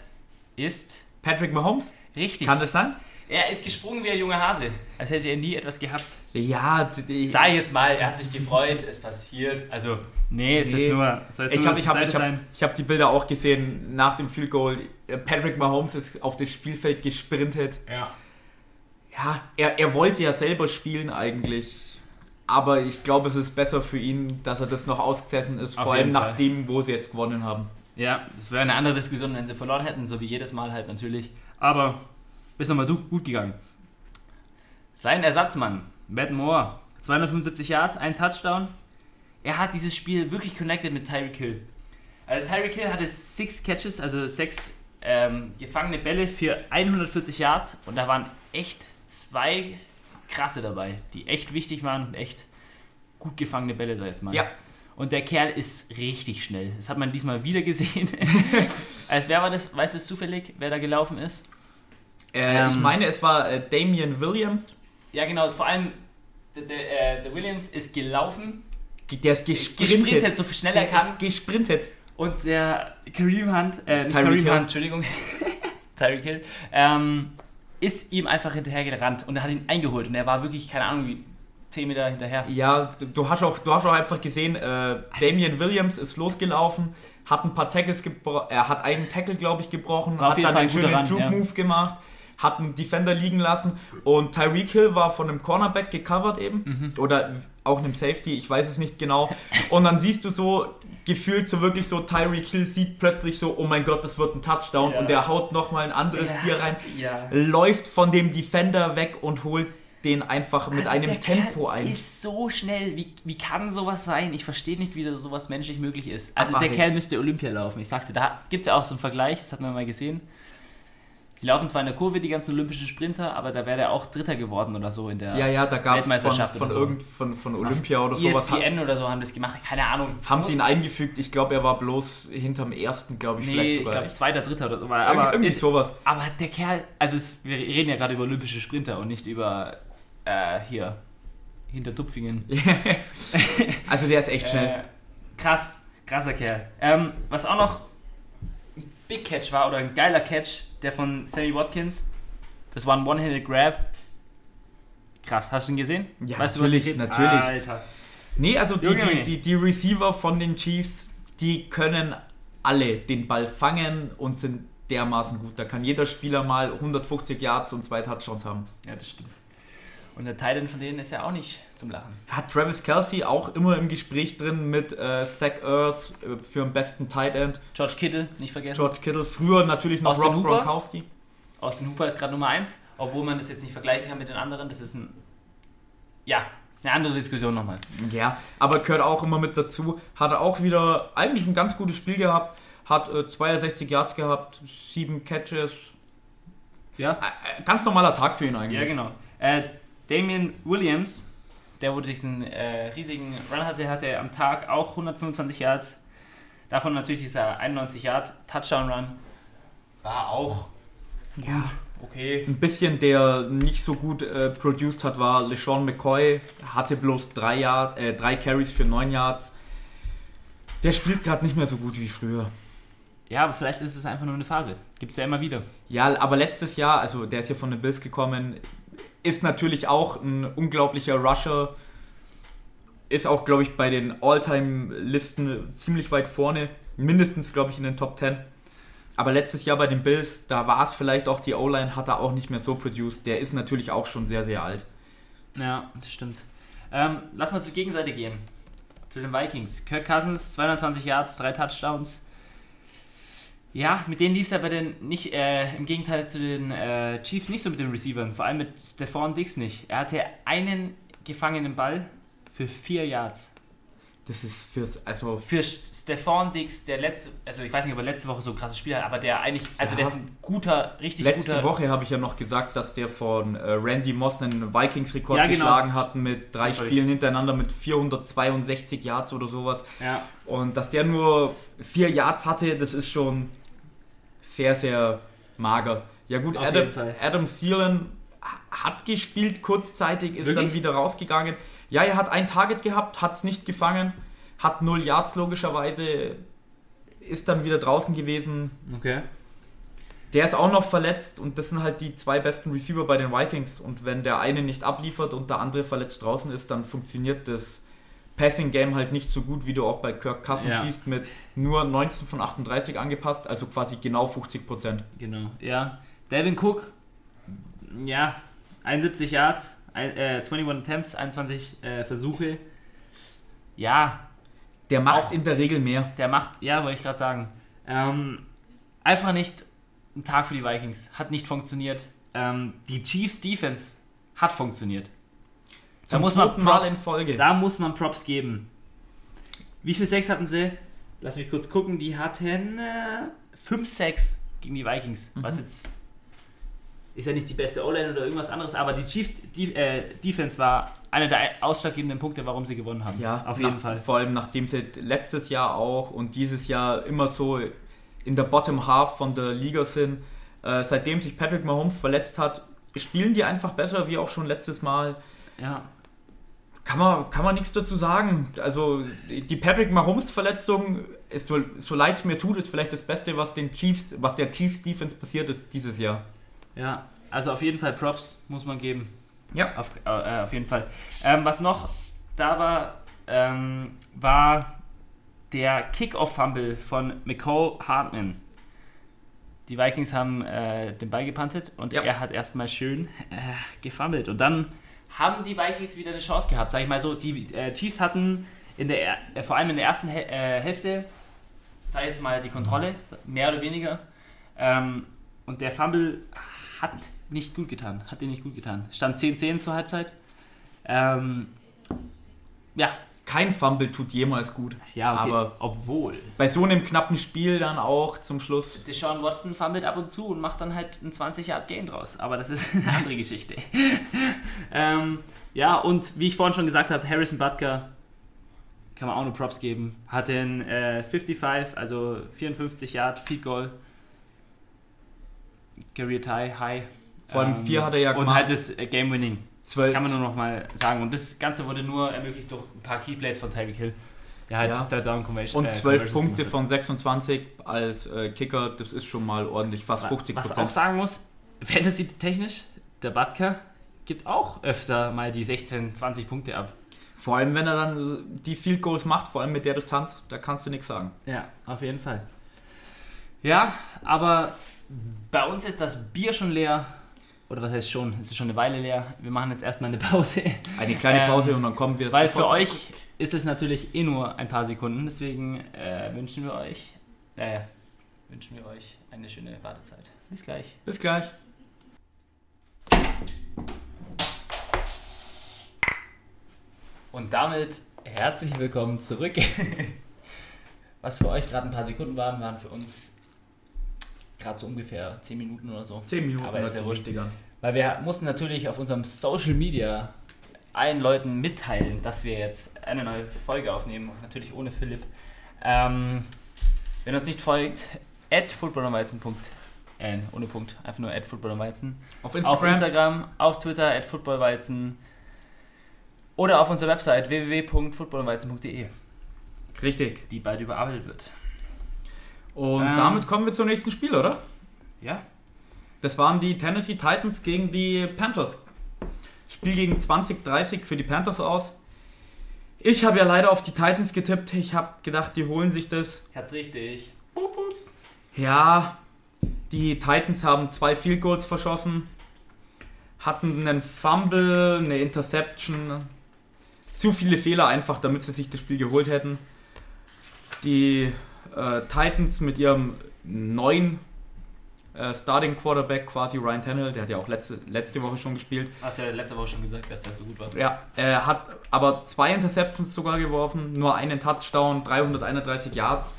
ist Patrick Mahomes, richtig. kann das sein? Er ist gesprungen wie ein junger Hase, als hätte er nie etwas gehabt. Ja, Sag ich jetzt mal, er hat sich gefreut, es passiert. Also, nee, es Nee. soll nur, soll jetzt ich habe ich hab, ich hab, ich hab die Bilder auch gesehen nach dem Field Goal. Äh, Patrick Mahomes ist auf das Spielfeld gesprintet. Ja. Ja, er, er wollte ja selber spielen eigentlich. Aber ich glaube, es ist besser für ihn, dass er das noch ausgesessen ist. Auf vor allem nach Fall. dem, wo sie jetzt gewonnen haben. Ja, das wäre eine andere Diskussion, wenn sie verloren hätten, so wie jedes Mal halt natürlich. Aber ist nochmal gut gegangen. Sein Ersatzmann, Matt Moore, 275 Yards, ein Touchdown. Er hat dieses Spiel wirklich connected mit Tyreek Hill. Also Tyreek Hill hatte six Catches, also sechs ähm, gefangene Bälle für 140 Yards und da waren echt zwei krasse dabei, die echt wichtig waren und echt gut gefangene Bälle, sag ich jetzt mal. Ja. Und der Kerl ist richtig schnell. Das hat man diesmal wieder gesehen. <laughs> Als wer war das? Weißt du es zufällig, wer da gelaufen ist? Äh, ich Ähm. meine, es war äh, Damian Williams. Ja, genau. Vor allem der, der, äh, der Williams ist gelaufen, Der ist gesprintet. gesprintet, so schnell er Der kann. ist gesprintet. Und der Kareem Hunt, äh, Tyreek Kareem Hill. Hunt, Entschuldigung, <laughs> Tyreek Hill, ähm, ist ihm einfach hinterher gerannt und er hat ihn eingeholt und er war wirklich, keine Ahnung, wie 10 Meter hinterher. Ja, du- du hast auch, du hast auch einfach gesehen, äh, Damian Williams ist losgelaufen, hat ein paar Tackles gebrochen, er hat einen Tackle, glaube ich, gebrochen, hat dann Fall einen schönen Run, ja. Troop-Move gemacht, hat einen Defender liegen lassen und Tyreek Hill war von einem Cornerback gecovert eben, Mhm. oder auch einem Safety, ich weiß es nicht genau. Und dann siehst du so, gefühlt so wirklich so, Tyreek Hill sieht plötzlich so, oh mein Gott, das wird ein Touchdown Ja. und der haut nochmal ein anderes Ja. Bier rein, Ja. läuft von dem Defender weg und holt den einfach mit Also einem der Tempo Kerl ein. ist so schnell. Wie, wie kann sowas sein? Ich verstehe nicht, wie da sowas menschlich möglich ist. Also Aber der. Kerl müsste Olympia laufen. Ich sag's dir, da gibt es ja auch so einen Vergleich, das hat man mal gesehen. Die laufen zwar in der Kurve, die ganzen olympischen Sprinter, aber da wäre der auch Dritter geworden oder so in der Ja, ja, da gab es von, Weltmeisterschaft von, oder so. irgend, von, von Olympia oder sowas. ESPN oder so haben das gemacht. Keine Ahnung. Haben sie ihn eingefügt? Ich glaube, er war bloß hinterm ersten, glaube ich, Nee, vielleicht ich sogar. glaube zweiter, dritter oder so. Irgend- Aber, irgendwie ist, sowas. aber der Kerl, also es, wir reden ja gerade über olympische Sprinter und nicht über äh, hier hinter Tupfingen. <laughs> Also der ist echt schnell. Äh, krass, krasser Kerl. Ähm, was auch noch Big Catch war oder ein geiler Catch, der von Sammy Watkins. Das war ein One-Handed Grab. Krass, hast du ihn gesehen? Ja, was natürlich, ich rede? natürlich. Alter. Nee, also die, die, die, die Receiver von den Chiefs, die können alle den Ball fangen und sind dermaßen gut. Da kann jeder Spieler mal 150 Yards und zwei Touchdowns haben. Ja, das stimmt. Und der Titan von denen ist ja auch nicht zum Lachen. Hat Travis Kelsey auch immer im Gespräch drin mit äh, Zach Earth äh, für den besten Tight End. George Kittle, nicht vergessen. George Kittle, früher natürlich noch Austin Rob Hooper? Gronkowski. Austin Hooper ist gerade Nummer 1, obwohl man das jetzt nicht vergleichen kann mit den anderen. Das ist ein. Ja, eine andere Diskussion nochmal. Ja, aber gehört auch immer mit dazu. Hat er auch wieder eigentlich ein ganz gutes Spiel gehabt. Hat äh, 62 Yards gehabt, 7 Catches. Ja? Äh, äh, ganz normaler Tag für ihn eigentlich. Ja, genau. Äh, Damian Williams, der wo diesen äh, riesigen Run hatte, hatte am Tag auch 125 Yards. Davon natürlich dieser 91 Yard Touchdown Run. War auch Ja. okay. Ein bisschen, der nicht so gut äh, produced hat, war LeSean McCoy. Hatte bloß 3 Yard, äh, drei Carries für 9 Yards. Der spielt gerade nicht mehr so gut wie früher. Ja, aber vielleicht ist es einfach nur eine Phase. Gibt's ja immer wieder. Ja, aber letztes Jahr, also der ist ja von den Bills gekommen, ist natürlich auch ein unglaublicher Rusher. Ist auch, glaube ich, bei den All-Time-Listen ziemlich weit vorne. Mindestens, glaube ich, in den Top 10. Aber letztes Jahr bei den Bills, da war es vielleicht auch die O-Line, hat er auch nicht mehr so produced. Der ist natürlich auch schon sehr, sehr alt. Ja, das stimmt. Ähm, lass mal zur Gegenseite gehen. Zu den Vikings. Kirk Cousins, 220 Yards, drei Touchdowns. Ja, mit denen lief es ja bei den nicht, äh, im Gegenteil zu den äh, Chiefs nicht so mit den Receivern, vor allem mit Stephon Diggs nicht. Er hatte einen gefangenen Ball für vier Yards. Das ist fürs, also Für Stefan Dix, der letzte, also ich weiß nicht, ob er letzte Woche so ein krasses Spiel hat, aber der eigentlich, also Ja. der ist ein guter, richtig letzte guter. Woche habe ich ja noch gesagt, dass der von äh, Randy Moss einen Vikings-Rekord Ja, genau. geschlagen hat mit drei Spielen hintereinander mit 462 Yards oder sowas. Ja, Und dass der nur vier Yards hatte, das ist schon sehr, sehr mager. Ja gut, Auf Adam. Adam Thielen hat gespielt kurzzeitig, ist Wirklich? dann wieder rausgegangen. Ja, er hat ein Target gehabt, hat es nicht gefangen, hat null Yards logischerweise, ist dann wieder draußen gewesen. okay. Der ist auch noch verletzt und das sind halt die zwei besten Receiver bei den Vikings. Und wenn der eine nicht abliefert und der andere verletzt draußen ist, dann funktioniert das Passing Game halt nicht so gut, wie du auch bei Kirk Cousins Ja. siehst, mit nur 19 von 38 angepasst, also quasi genau 50 Prozent. Genau, ja. Devin Cook, ja, 71 Yards, ein- äh, 21 Attempts, 21 äh, Versuche. Ja, Der macht Auch- in der Regel mehr. der macht, ja, wollte ich gerade sagen. Ähm, einfach nicht ein Tag für die Vikings. Hat nicht funktioniert. Ähm, die Chiefs Defense hat funktioniert. Da muss man zweiten Mal Props, in Folge. da muss man Props geben. Wie viel Sex hatten sie? Lass mich kurz gucken. Die hatten 5 Sex gegen die Vikings. Was Mhm. jetzt ist ja nicht die beste O-Line oder irgendwas anderes, aber die Chiefs die, äh, Defense war einer der ausschlaggebenden Punkte, warum sie gewonnen haben. Ja, auf jeden nach, Fall. Vor allem nachdem sie letztes Jahr auch und dieses Jahr immer so in der Bottom Half von der Liga sind. Äh, seitdem sich Patrick Mahomes verletzt hat, spielen die einfach besser, wie auch schon letztes Mal. Ja, Kann man, kann man nichts dazu sagen. Also die Patrick Mahomes-Verletzung, ist so, so leid es mir tut, ist vielleicht das Beste, was den Chiefs, was der Chiefs Defense passiert ist dieses Jahr. Ja, also auf jeden Fall Props muss man geben. Ja. Auf, äh, auf jeden Fall. Ähm, was noch da war, ähm, war der Kick-Off-Fumble von McCall Hartman. Die Vikings haben äh, den Ball gepantet und Ja. er hat erstmal schön äh, gefummelt. Und dann haben die Vikings wieder eine Chance gehabt. Sag ich mal so, die äh, Chiefs hatten in der, er- äh, vor allem in der ersten Hä- äh, Hälfte, sei jetzt mal die Kontrolle, mehr oder weniger. Ähm, und der Fumble hat nicht gut getan. Hat dir nicht gut getan. Stand 10-10 zur Halbzeit. Ähm, ja, Kein Fumble tut jemals gut. ja, okay. Aber- obwohl. Bei so einem knappen Spiel dann auch zum Schluss. Deshaun Watson fummelt ab und zu und macht dann halt einen 20 Yard Gain draus. Aber das ist <laughs> eine andere Geschichte. <laughs> ähm, ja, und wie ich vorhin schon gesagt habe, Harrison Butker kann man auch nur Props geben. Hat den äh, 55, also 54 Yard Field Goal. Career Tie, High. Vor allem vier hat er ja Und gemacht. halt das äh, Game Winning. Zwölf. Kann man nur noch mal sagen. Und das Ganze wurde nur ermöglicht durch ein paar Keyplays von Tyreek Hill. Der halt Ja. Third Down Conversion Und äh, 12 Conversions Punkte von 26 als äh, Kicker, das ist schon mal ordentlich, fast hat. 50 Was auch sagen muss, Fantasy-technisch, der Butker gibt auch öfter mal die 16, 20 Punkte ab. Vor allem, wenn er dann die Field Goals macht, vor allem mit der Distanz, da kannst du nichts sagen. Ja, auf jeden Fall. Ja, aber bei uns ist das Bier schon leer. Oder was heißt schon? Es ist schon eine Weile leer. Wir machen jetzt erstmal eine Pause. Eine kleine Ähm, Pause und dann kommen wir Weil für euch zurück. ist es natürlich eh nur ein paar Sekunden. Deswegen äh, wünschen wir euch, äh, wünschen wir euch eine schöne Wartezeit. Bis gleich. Bis gleich. Und damit herzlich willkommen zurück. <laughs> Was für euch gerade ein paar Sekunden waren, waren für uns gerade so ungefähr 10 Minuten oder so. 10 Minuten Aber ist ja wurscht. an. Weil wir mussten natürlich auf unserem Social Media allen Leuten mitteilen, dass wir jetzt eine neue Folge aufnehmen. Natürlich ohne Philipp. Ähm, wenn ihr uns nicht folgt, at. Äh, ohne Punkt, einfach nur at footballerweizen. Auf Auf Instagram. Instagram, auf Twitter, at footballweizen. Oder auf unserer Website www.footballweizen.de, Richtig. die bald überarbeitet wird. Und Ähm. damit kommen wir zum nächsten Spiel, oder? Ja, Das waren die Tennessee Titans gegen die Panthers. Spiel gegen 2030 für die Panthers aus. Ich habe ja leider auf die Titans getippt. Ich habe gedacht, die holen sich das. Herz richtig. Ja, die Titans haben zwei Field Goals verschossen, hatten einen Fumble, eine Interception, zu viele Fehler einfach, damit sie sich das Spiel geholt hätten. Die äh, Titans mit ihrem neuen äh, Starting Quarterback quasi Ryan Tannehill, der hat ja auch letzte, letzte Woche schon gespielt. Hast ja letzte Woche schon gesagt, dass der so gut war. Ja, er hat aber zwei Interceptions sogar geworfen, nur einen Touchdown, 331 Yards.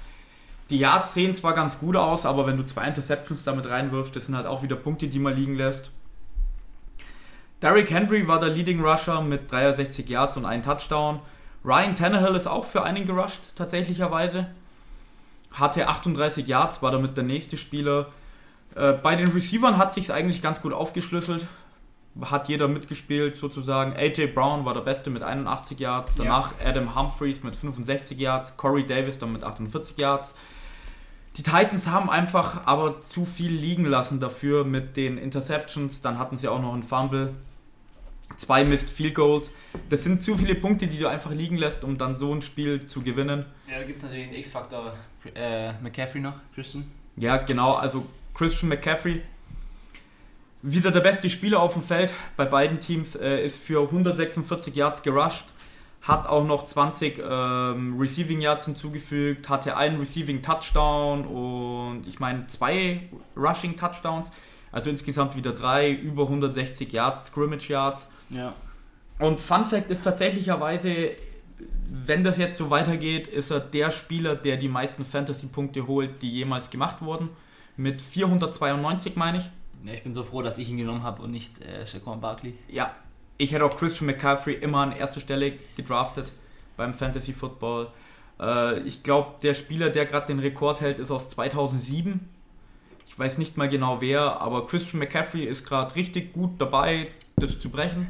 Die Yards sehen zwar ganz gut aus, aber wenn du zwei Interceptions damit reinwirfst, das sind halt auch wieder Punkte, die man liegen lässt. Derrick Henry war der Leading Rusher mit 63 Yards und einem Touchdown. Ryan Tannehill ist auch für einen gerusht, tatsächlicherweise. Hatte 38 Yards, war damit der nächste Spieler. Äh, bei den Receivern hat sich eigentlich ganz gut aufgeschlüsselt. Hat jeder mitgespielt sozusagen. AJ Brown war der Beste mit 81 Yards. Danach ja. Adam Humphreys mit 65 Yards. Corey Davis dann mit 48 Yards. Die Titans haben einfach aber zu viel liegen lassen dafür mit den Interceptions. Dann hatten sie auch noch einen Fumble zwei Missed Field Goals. Das sind zu viele Punkte, die du einfach liegen lässt, um dann so ein Spiel zu gewinnen. Ja, da gibt es natürlich einen X-Faktor. Äh, McCaffrey noch, Christian? Ja, genau. Also Christian McCaffrey, wieder der beste Spieler auf dem Feld bei beiden Teams, äh, ist für 146 Yards gerusht, hat auch noch 20 ähm, Receiving Yards hinzugefügt, hatte einen Receiving Touchdown und ich meine zwei Rushing Touchdowns. Also insgesamt wieder drei, über 160 Yards, Scrimmage Yards. Ja. Und Fun Fact ist tatsächlicherweise, wenn das jetzt so weitergeht, ist er der Spieler, der die meisten Fantasy-Punkte holt, die jemals gemacht wurden. Mit 492, meine ich. Ja, ich bin so froh, dass ich ihn genommen habe und nicht äh, Shaquan Barkley. Ja, ich hätte auch Christian McCaffrey immer an erster Stelle gedraftet beim Fantasy Football. Äh, ich glaube, der Spieler, der gerade den Rekord hält, ist aus 2007 ich weiß nicht mal genau wer, aber Christian McCaffrey ist gerade richtig gut dabei, das zu brechen.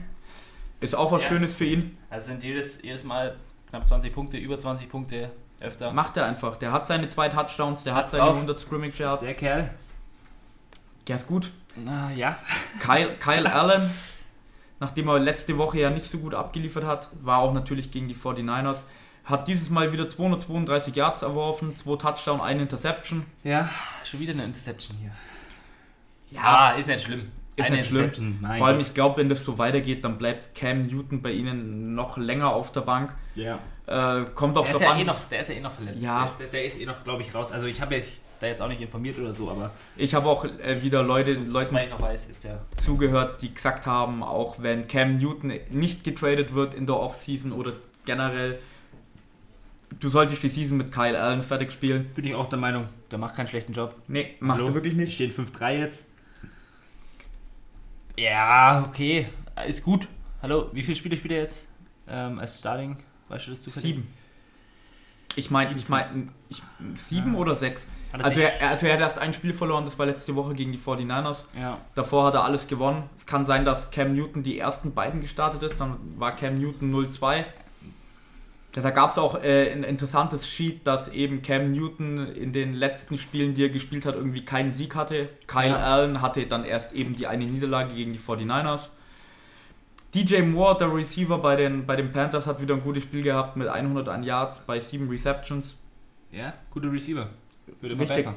Ist auch was ja. Schönes für ihn. Also sind jedes, jedes Mal knapp 20 Punkte, über 20 Punkte öfter. Macht er einfach. Der hat seine zwei Touchdowns, der Hat's hat seine auf. 100 Scrimmage Yards. Der Kerl. Der ist gut. Na ja. Kyle, Kyle Allen, nachdem er letzte Woche ja nicht so gut abgeliefert hat, war auch natürlich gegen die 49ers. Hat dieses Mal wieder 232 Yards erworfen, zwei Touchdown, eine Interception. Ja, schon wieder eine Interception hier. Ja, ah, ist nicht schlimm. Ist eine nicht schlimm. Nein, Vor allem, ich glaube, wenn das so weitergeht, dann bleibt Cam Newton bei ihnen noch länger auf der Bank. Ja. Äh, kommt auch der ist ja eh noch, Der ist ja eh noch verletzt. Ja. Der, der ist eh noch, glaube ich, raus. Also ich habe ja da jetzt auch nicht informiert oder so, aber. Ich habe auch äh, wieder Leute, so, Leuten weiß, zugehört, die gesagt haben, auch wenn Cam Newton nicht getradet wird in der Offseason oder generell du solltest die Season mit Kyle Allen fertig spielen. Bin ich auch der Meinung, der macht keinen schlechten Job. Nee, macht Hallo? er wirklich nicht. Stehen 5-3 jetzt. Ja, okay. Ist gut. Hallo, wie viele Spiele spielt er jetzt ähm, als Starting? Weißt du das zufällig? Sieben. Ich meine, ich meine, ich, sieben ja. oder sechs. Also er, also er hat erst ein Spiel verloren, das war letzte Woche gegen die 49ers. Ja. Davor hat er alles gewonnen. Es kann sein, dass Cam Newton die ersten beiden gestartet ist, dann war Cam Newton 0-2 da gab es auch äh, ein interessantes Sheet, dass eben Cam Newton in den letzten Spielen, die er gespielt hat, irgendwie keinen Sieg hatte. Kyle ja. Allen hatte dann erst eben die eine Niederlage gegen die 49ers. DJ Moore, der Receiver bei den, bei den Panthers, hat wieder ein gutes Spiel gehabt mit 101 Yards bei 7 Receptions. Ja, gute Receiver. Würde immer Richtig. besser.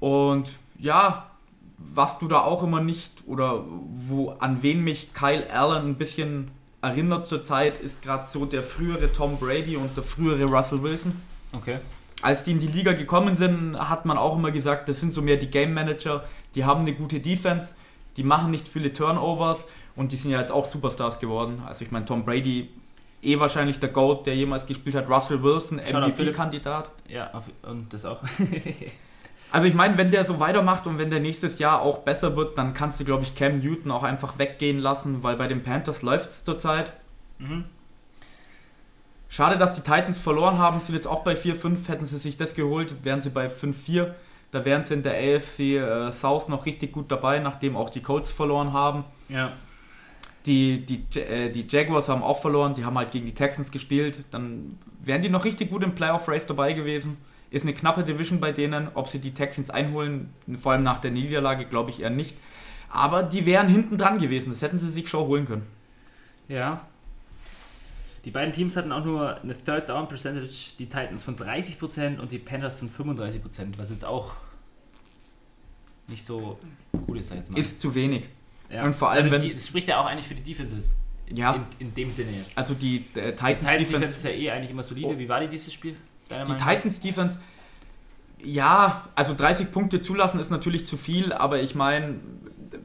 Und ja, was du da auch immer nicht oder wo an wen mich Kyle Allen ein bisschen erinnert zurzeit, ist gerade so der frühere Tom Brady und der frühere Russell Wilson. Okay. Als die in die Liga gekommen sind, hat man auch immer gesagt, das sind so mehr die Game Manager, die haben eine gute Defense, die machen nicht viele Turnovers und die sind ja jetzt auch Superstars geworden. Also ich meine, Tom Brady, eh wahrscheinlich der GOAT, der jemals gespielt hat, Russell Wilson, MVP-Kandidat. Ja, und das auch. <laughs> Also ich meine, wenn der so weitermacht und wenn der nächstes Jahr auch besser wird, dann kannst du, glaube ich, Cam Newton auch einfach weggehen lassen, weil bei den Panthers läuft es zurzeit. Mhm. Schade, dass die Titans verloren haben, sind jetzt auch bei 4-5. Hätten sie sich das geholt, wären sie bei 5-4. Da wären sie in der AFC äh, South noch richtig gut dabei, nachdem auch die Colts verloren haben. Ja. Die, die, äh, die Jaguars haben auch verloren, die haben halt gegen die Texans gespielt. Dann wären die noch richtig gut im Playoff Race dabei gewesen. Ist eine knappe Division bei denen. Ob sie die Texans einholen, vor allem nach der Niederlage, glaube ich eher nicht. Aber die wären hinten dran gewesen. Das hätten sie sich schon holen können. Ja. Die beiden Teams hatten auch nur eine Third Down Percentage, die Titans von 30% und die Panthers von 35%, was jetzt auch nicht so gut ist, jetzt mal. Ist zu wenig. Ja. Und vor allem, also die, das spricht ja auch eigentlich für die Defenses. Ja. In, in dem Sinne jetzt. Also die äh, Titans, die Titans Defense ist ja eh eigentlich immer solide. Oh. Wie war die dieses Spiel? Die Titans Defense, Ja, also 30 Punkte zulassen ist natürlich zu viel, aber ich meine,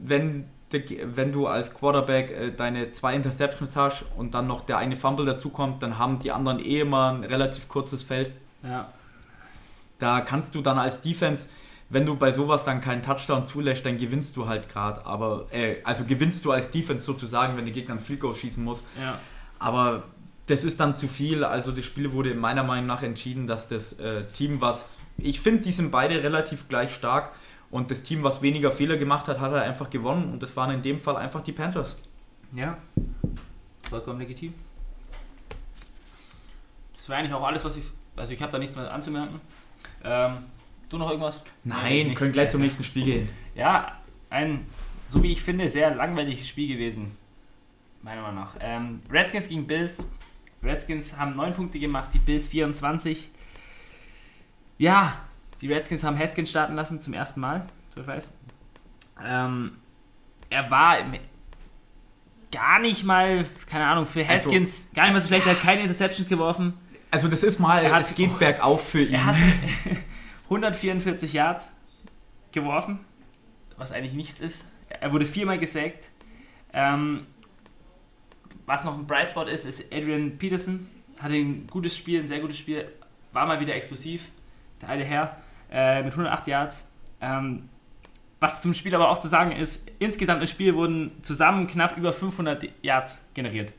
wenn, wenn du als Quarterback äh, deine zwei Interceptions hast und dann noch der eine Fumble dazukommt, dann haben die anderen eh immer ein relativ kurzes Feld. Ja. Da kannst du dann als Defense, wenn du bei sowas dann keinen Touchdown zulässt, dann gewinnst du halt gerade. Aber, äh, also gewinnst du als Defense sozusagen, wenn der Gegner ein Field Goal schießen muss. Ja. Aber das ist dann zu viel. Also das Spiel wurde meiner Meinung nach entschieden, dass das äh, Team, was ich finde, die sind beide relativ gleich stark. Und das Team, was weniger Fehler gemacht hat, hat er einfach gewonnen. Und das waren in dem Fall einfach die Panthers. Ja, vollkommen legitim. Das wäre eigentlich auch alles, was ich. Also ich habe da nichts mehr anzumerken. Ähm, du noch irgendwas? Nein, können gleich zum nächsten Spiel gehen. Ja, ein, so wie ich finde, sehr langweiliges Spiel gewesen. Meiner Meinung nach. Ähm, Redskins gegen Bills. Redskins haben 9 Punkte gemacht, die Bills 24. Ja, die Redskins haben Haskins starten lassen zum ersten Mal, so ich weiß. Ähm, er war im, gar nicht mal, keine Ahnung, für Also- Haskins gar nicht mal so schlecht. Er hat keine Interceptions geworfen. Also das ist mal, Er hat- es geht bergauf für ihn. Er hat <laughs> 144 Yards geworfen, was eigentlich nichts ist. Er wurde viermal gesackt. Ähm, was noch ein Bright Spot ist, ist Adrian Peterson. Hatte ein gutes Spiel, ein sehr gutes Spiel. War mal wieder explosiv, der alte Herr, äh, mit 108 Yards. Ähm, was zum Spiel aber auch zu sagen ist, insgesamt im Spiel wurden zusammen knapp über 500 Yards generiert.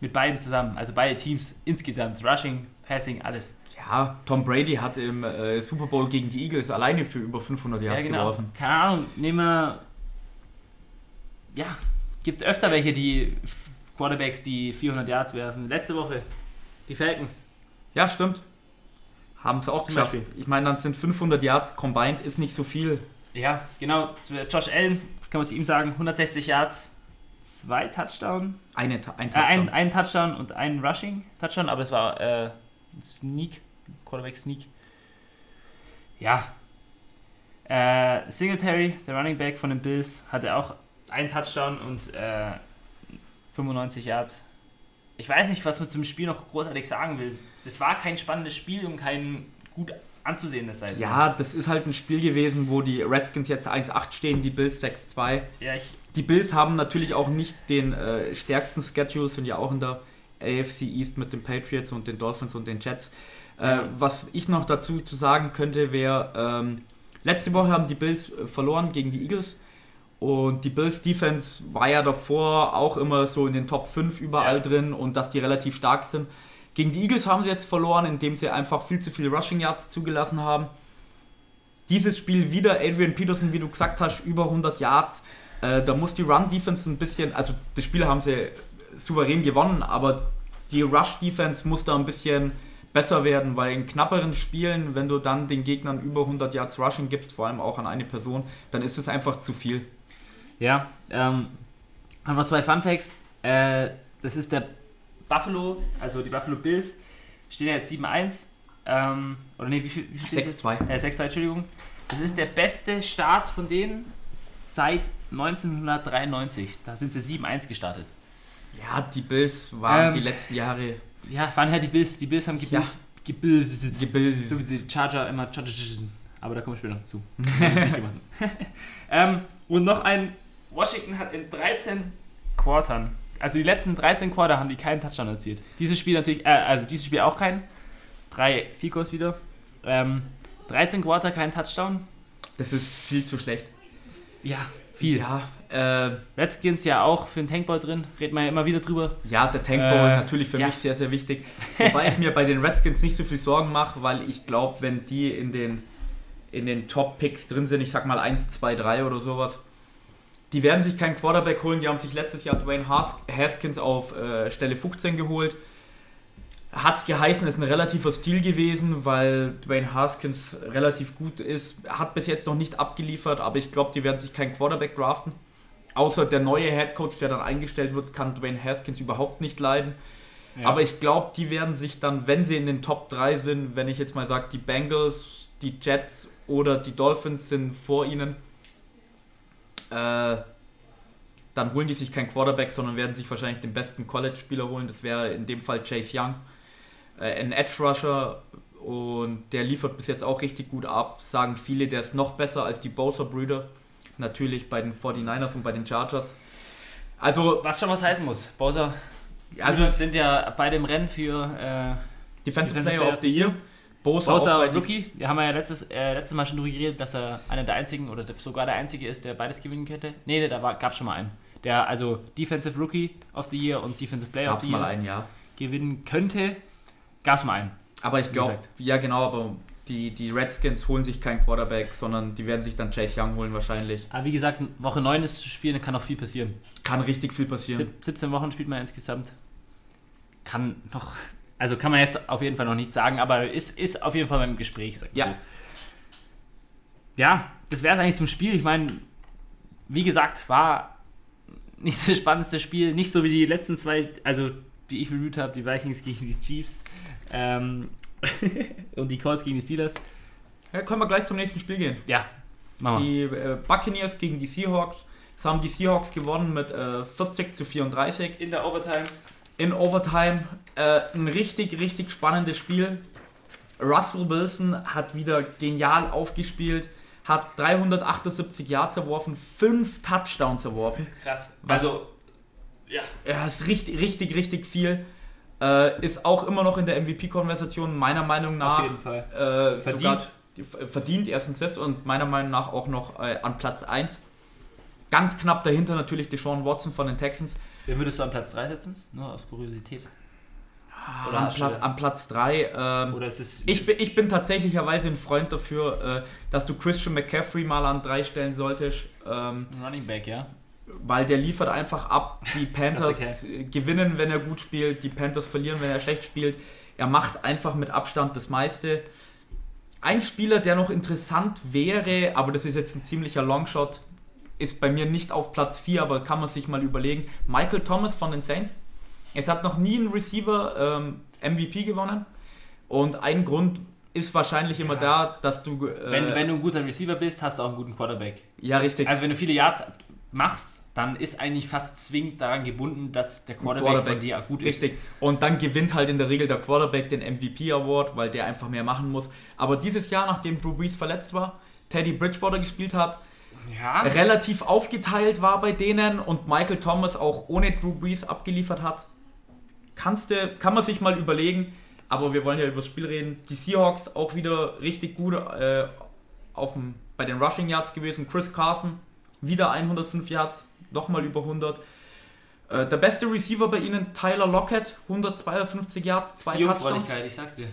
Mit beiden zusammen, also beide Teams insgesamt. Rushing, Passing, alles. Ja, Tom Brady hat im äh, Super Bowl gegen die Eagles alleine für über 500 Yards ja, genau. geworfen. Keine Ahnung, nehmen wir. Ja, gibt öfter welche, die Quarterbacks, die 400 Yards werfen. Letzte Woche die Falcons. Ja, stimmt. Haben es auch Zum geschafft. Beispiel. Ich meine, dann sind 500 Yards combined, ist nicht so viel. Ja, genau. zu Josh Allen, das kann man zu ihm sagen, 160 Yards, zwei Touchdown, Eine, Ta- ein äh, ein, Touchdown. ein Touchdown und ein Rushing Touchdown, aber es war äh, ein Sneak, Quarterback Sneak. Ja. Äh, Singletary, der Running Back von den Bills, hatte auch einen Touchdown und äh, 95 Yards. Ich weiß nicht, was man zum Spiel noch großartig sagen will. Das war kein spannendes Spiel und kein gut anzusehendes Seite. ja, das ist halt ein Spiel gewesen, wo die Redskins jetzt 1-8 stehen, die Bills 6-2. Ja, ich, Die Bills haben natürlich auch nicht den äh, stärksten Schedule, sind ja auch in der AFC East mit den Patriots und den Dolphins und den Jets. Äh. Was ich noch dazu zu sagen könnte, wäre, ähm, letzte Woche haben die Bills äh, verloren gegen die Eagles und die Bills Defense war ja davor auch immer so in den Top 5 überall Ja. drin und dass die relativ stark sind. Gegen die Eagles haben sie jetzt verloren, indem sie einfach viel zu viele Rushing Yards zugelassen haben. Dieses Spiel wieder Adrian Peterson, wie du gesagt hast, über 100 Yards. Äh, da muss die Run-Defense ein bisschen, also das Spiel haben sie souverän gewonnen, aber die Rush-Defense muss da ein bisschen besser werden, weil in knapperen Spielen, wenn du dann den Gegnern über 100 Yards Rushing gibst, vor allem auch an eine Person, dann ist es einfach zu viel. Ja, ähm, haben noch zwei Fun Facts. Äh, das ist der Buffalo, also die Buffalo Bills, stehen ja jetzt 7-1. Ähm, oder nee, wie viel, wie viel steht jetzt? 6-2. Äh, 6-2, Entschuldigung. Das ist der beste Start von denen seit 1993. Da sind sie 7-1 gestartet. Ja, die Bills waren Ähm, die letzten Jahre Ja, waren ja die Bills. Die Bills haben Ja. gebildet. gebildet. So wie die Charger immer. Aber da kommen wir später noch zu. <laughs> <laughs> Ähm, und noch ein. Washington hat in 13 Quartern, also die letzten 13 Quarter haben die keinen Touchdown erzielt. Dieses Spiel natürlich, äh, also dieses Spiel auch keinen. Drei Ficos wieder. Ähm, 13 Quarter, kein Touchdown. Das ist viel zu schlecht. Ja, viel. Ja, äh, Redskins ja auch für den Tankball drin. Reden wir ja immer wieder drüber. ja der Tank Bowl Äh, natürlich für ja. mich sehr, sehr wichtig. <laughs> Wobei ich mir bei den Redskins nicht so viel Sorgen mache, weil ich glaube, wenn die in den, in den Top-Picks drin sind, ich sag mal 1, 2, 3 oder sowas, die werden sich keinen Quarterback holen. Die haben sich letztes Jahr Dwayne Has- Haskins auf äh, Stelle 15 geholt. Hat geheißen, ist ein relativer Stil gewesen, weil Dwayne Haskins relativ gut ist. Hat bis jetzt noch nicht abgeliefert, aber ich glaube, die werden sich keinen Quarterback draften. Außer der neue Headcoach, der dann eingestellt wird, kann Dwayne Haskins überhaupt nicht leiden. Ja. Aber ich glaube, die werden sich dann, wenn sie in den Top 3 sind, wenn ich jetzt mal sage, die Bengals, die Jets oder die Dolphins sind vor ihnen, äh, dann holen die sich keinen Quarterback, sondern werden sich wahrscheinlich den besten College-Spieler holen. Das wäre in dem Fall Chase Young. Äh, ein Edge-Rusher und der liefert bis jetzt auch richtig gut ab. Sagen viele, der ist noch besser als die Bowser-Brüder. Natürlich bei den 49ers und bei den Chargers. Also, was schon was heißen muss. Bowser also sind ja beide im Rennen für äh, Defensive, Defensive Player, of the Year. Bosa, Bosa Rookie. Wir haben ja letztes, äh, letztes Mal schon darüber geredet, dass er einer der einzigen oder sogar der einzige ist, der beides gewinnen könnte. Nee, da gab es schon mal einen. Der also Defensive Rookie of the Year und Defensive Player gab's of the Year einen, ja. gewinnen könnte. Gab es mal einen. Aber ich glaube, ja genau, aber die, die Redskins holen sich keinen Quarterback, sondern die werden sich dann Chase Young holen wahrscheinlich. Aber wie gesagt, Woche 9 ist zu spielen, kann auch viel passieren. Kann richtig viel passieren. 17 Wochen spielt man insgesamt. Kann noch also kann man jetzt auf jeden Fall noch nichts sagen, aber ist, ist auf jeden Fall beim Gespräch. ja. So. Ja, das wäre es eigentlich zum Spiel. Ich meine, wie gesagt, war nicht das spannendste Spiel. Nicht so wie die letzten zwei, also die ich reviewt habe, die Vikings gegen die Chiefs ähm, <laughs> und die Colts gegen die Steelers. Ja, können wir gleich zum nächsten Spiel gehen. Ja, machen wir. Die äh, Buccaneers gegen die Seahawks. Das haben die Seahawks gewonnen mit äh, 40 zu 34. In der Overtime in Overtime. Äh, ein richtig, richtig spannendes Spiel. Russell Wilson hat wieder genial aufgespielt, hat 378 Yards erworfen, 5 Touchdowns erworfen. Krass. Also, ja. Er ist richtig, richtig, richtig viel. Äh, ist auch immer noch in der MVP-Konversation, meiner Meinung nach. Auf jeden Fall. Äh, verdient. Sogar, verdient erstens das und meiner Meinung nach auch noch äh, an Platz 1. Ganz knapp dahinter natürlich Deshaun Watson von den Texans. Wen würdest du an Platz 3 setzen? Nur aus Kuriosität. Ah, Oder am, Platz, am Platz 3. Ähm, Oder ist es ich, bin, ich bin tatsächlicherweise ein Freund dafür, äh, dass du Christian McCaffrey mal an 3 stellen solltest. Ähm, Running Back, ja. Weil der liefert einfach ab. Die <laughs> Panthers gewinnen, wenn er gut spielt. Die Panthers verlieren, wenn er schlecht spielt. Er macht einfach mit Abstand das meiste. Ein Spieler, der noch interessant wäre, aber das ist jetzt ein ziemlicher Longshot, ist bei mir nicht auf Platz 4, aber kann man sich mal überlegen. Michael Thomas von den Saints. Es hat noch nie ein Receiver ähm, MVP gewonnen. Und ein Grund ist wahrscheinlich immer ja. da, dass du. Äh, wenn, wenn du ein guter Receiver bist, hast du auch einen guten Quarterback. Ja, richtig. Also wenn du viele Yards machst, dann ist eigentlich fast zwingend daran gebunden, dass der Quarterback, Quarterback von dir gut ist. Richtig. Und dann gewinnt halt in der Regel der Quarterback den MVP Award, weil der einfach mehr machen muss. Aber dieses Jahr, nachdem Drew Brees verletzt war, Teddy Bridgewater gespielt hat, ja. relativ aufgeteilt war bei denen und Michael Thomas auch ohne Drew Brees abgeliefert hat. Kannst du, kann man sich mal überlegen, aber wir wollen ja über das Spiel reden. Die Seahawks auch wieder richtig gut äh, aufm, bei den Rushing Yards gewesen. Chris Carson wieder 105 Yards, nochmal über 100. Äh, der beste Receiver bei ihnen, Tyler Lockett, 152 Yards, zwei Touchdowns. Ich sag's dir.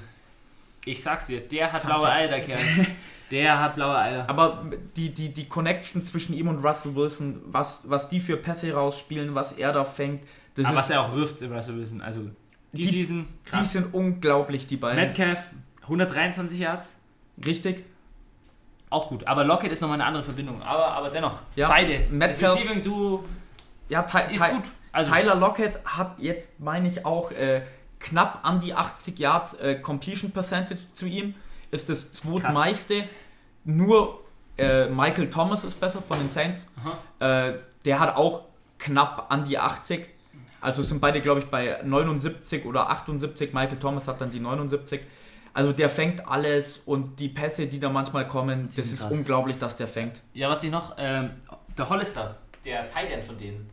Ich sag's dir, der hat blaue Eier, der Kerl. <laughs> Der hat blaue Eier. Aber die, die, die Connection zwischen ihm und Russell Wilson, was, was die für Pässe rausspielen, was er da fängt. Das Aber ist, was er auch wirft, Russell Wilson. Also die, die Season. Krass. Die sind unglaublich, die beiden. Metcalf, 123 Yards. Richtig. Auch gut. Aber Lockett ist nochmal eine andere Verbindung. Aber, aber dennoch, ja, beide. Metcalf. Das du ja, ist gut. Also, Tyler Lockett hat jetzt, meine ich, auch äh, knapp an die 80 Yards äh, Completion Percentage zu ihm ist das zweitmeiste. Nur äh, Michael Thomas ist besser von den Saints. Äh, der hat auch knapp an die 80. Also sind beide, glaube ich, bei 79 oder 78. Michael Thomas hat dann die 79. Also der fängt alles und die Pässe, die da manchmal kommen, das ist krass. unglaublich, dass der fängt. Ja, was ich noch, ähm, der Hollister, der Tight End von denen,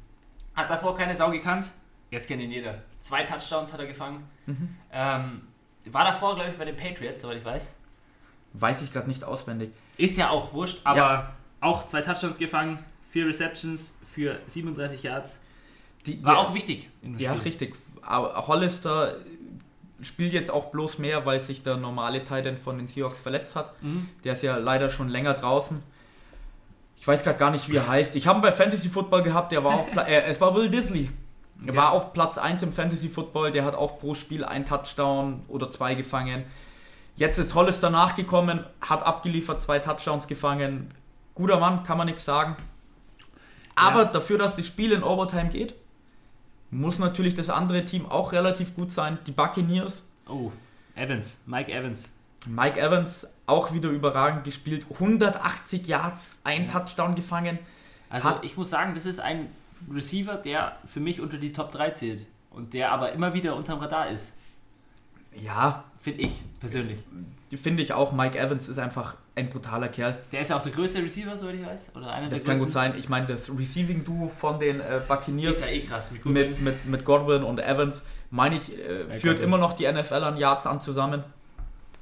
hat davor keine Sau gekannt. Jetzt kennt ihn jeder. Zwei Touchdowns hat er gefangen. Mhm. Ähm, war davor, glaube ich, bei den Patriots, soweit ich weiß. Weiß ich gerade nicht auswendig. Ist ja auch wurscht, aber ja. auch zwei Touchdowns gefangen, vier Receptions für 37 Yards. Die, War der, auch wichtig. Ja, Spiel. richtig. Aber Hollister spielt jetzt auch bloß mehr, weil sich der normale Titan von den Seahawks verletzt hat. Mhm. Der ist ja leider schon länger draußen. Ich weiß gerade gar nicht, wie er heißt. Ich habe ihn bei Fantasy Football gehabt, der war auf <laughs> Pla äh, es war Will Disley. Er war auf Platz 1 im Fantasy Football, der hat auch pro Spiel ein Touchdown oder zwei gefangen. Jetzt ist Hollister nachgekommen, hat abgeliefert, zwei Touchdowns gefangen. Guter Mann, kann man nichts sagen. Aber ja. dafür, dass das Spiel in Overtime geht, muss natürlich das andere Team auch relativ gut sein. Die Buccaneers. Oh, Evans, Mike Evans. Mike Evans auch wieder überragend gespielt. 180 Yards, ein ja. Touchdown gefangen. Also hat ich muss sagen, das ist ein Receiver, der für mich unter die Top 3 zählt. Und der aber immer wieder unterm Radar ist. Ja. Finde ich persönlich. Finde ich auch. Mike Evans ist einfach ein brutaler Kerl. Der ist ja auch der größte Receiver, soweit ich weiß. Oder einer Das der kann gut größten. sein. Ich meine, das Receiving-Duo von den äh, Buccaneers Ist ja eh krass. Mit, mit, Goodwin. mit, mit Godwin und Evans, meine ich, äh, Ja, führt Godwin. immer noch die NFL an Yards an zusammen.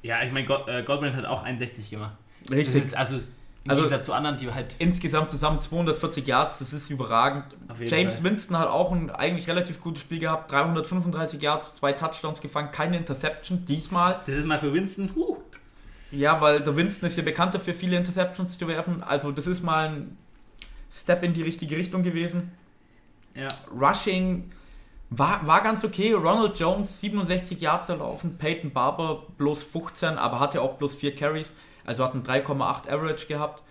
Ja, ich meine, God, äh, Godwin hat auch 61 gemacht. Richtig. also im Also- Gegensatz zu anderen, die halt Insgesamt zusammen 240 Yards, das ist überragend. James Fall. Winston hat auch ein eigentlich relativ gutes Spiel gehabt. 335 Yards, zwei Touchdowns gefangen, keine Interception diesmal. Das ist mal für Winston. Huh. Ja, weil der Winston ist ja bekannt dafür, viele Interceptions zu werfen. Also das ist mal ein Step in die richtige Richtung gewesen. Ja. Rushing war, war ganz okay. Ronald Jones 67 Yards erlaufen, Peyton Barber bloß 15, aber hatte auch bloß 4 Carries, also hat einen 3,8 Average gehabt.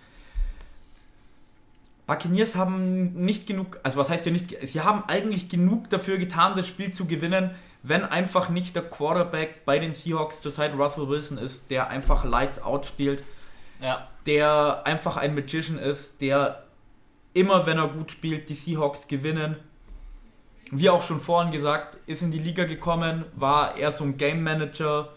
Buccaneers haben nicht genug, also was heißt ja nicht, sie haben eigentlich genug dafür getan, das Spiel zu gewinnen, wenn einfach nicht der Quarterback bei den Seahawks zurzeit Russell Wilson ist, der einfach Lights out spielt Ja. der einfach ein Magician ist, der immer, wenn er gut spielt, die Seahawks gewinnen. Wie auch schon vorhin gesagt, ist in die Liga gekommen, war eher so ein Game Manager.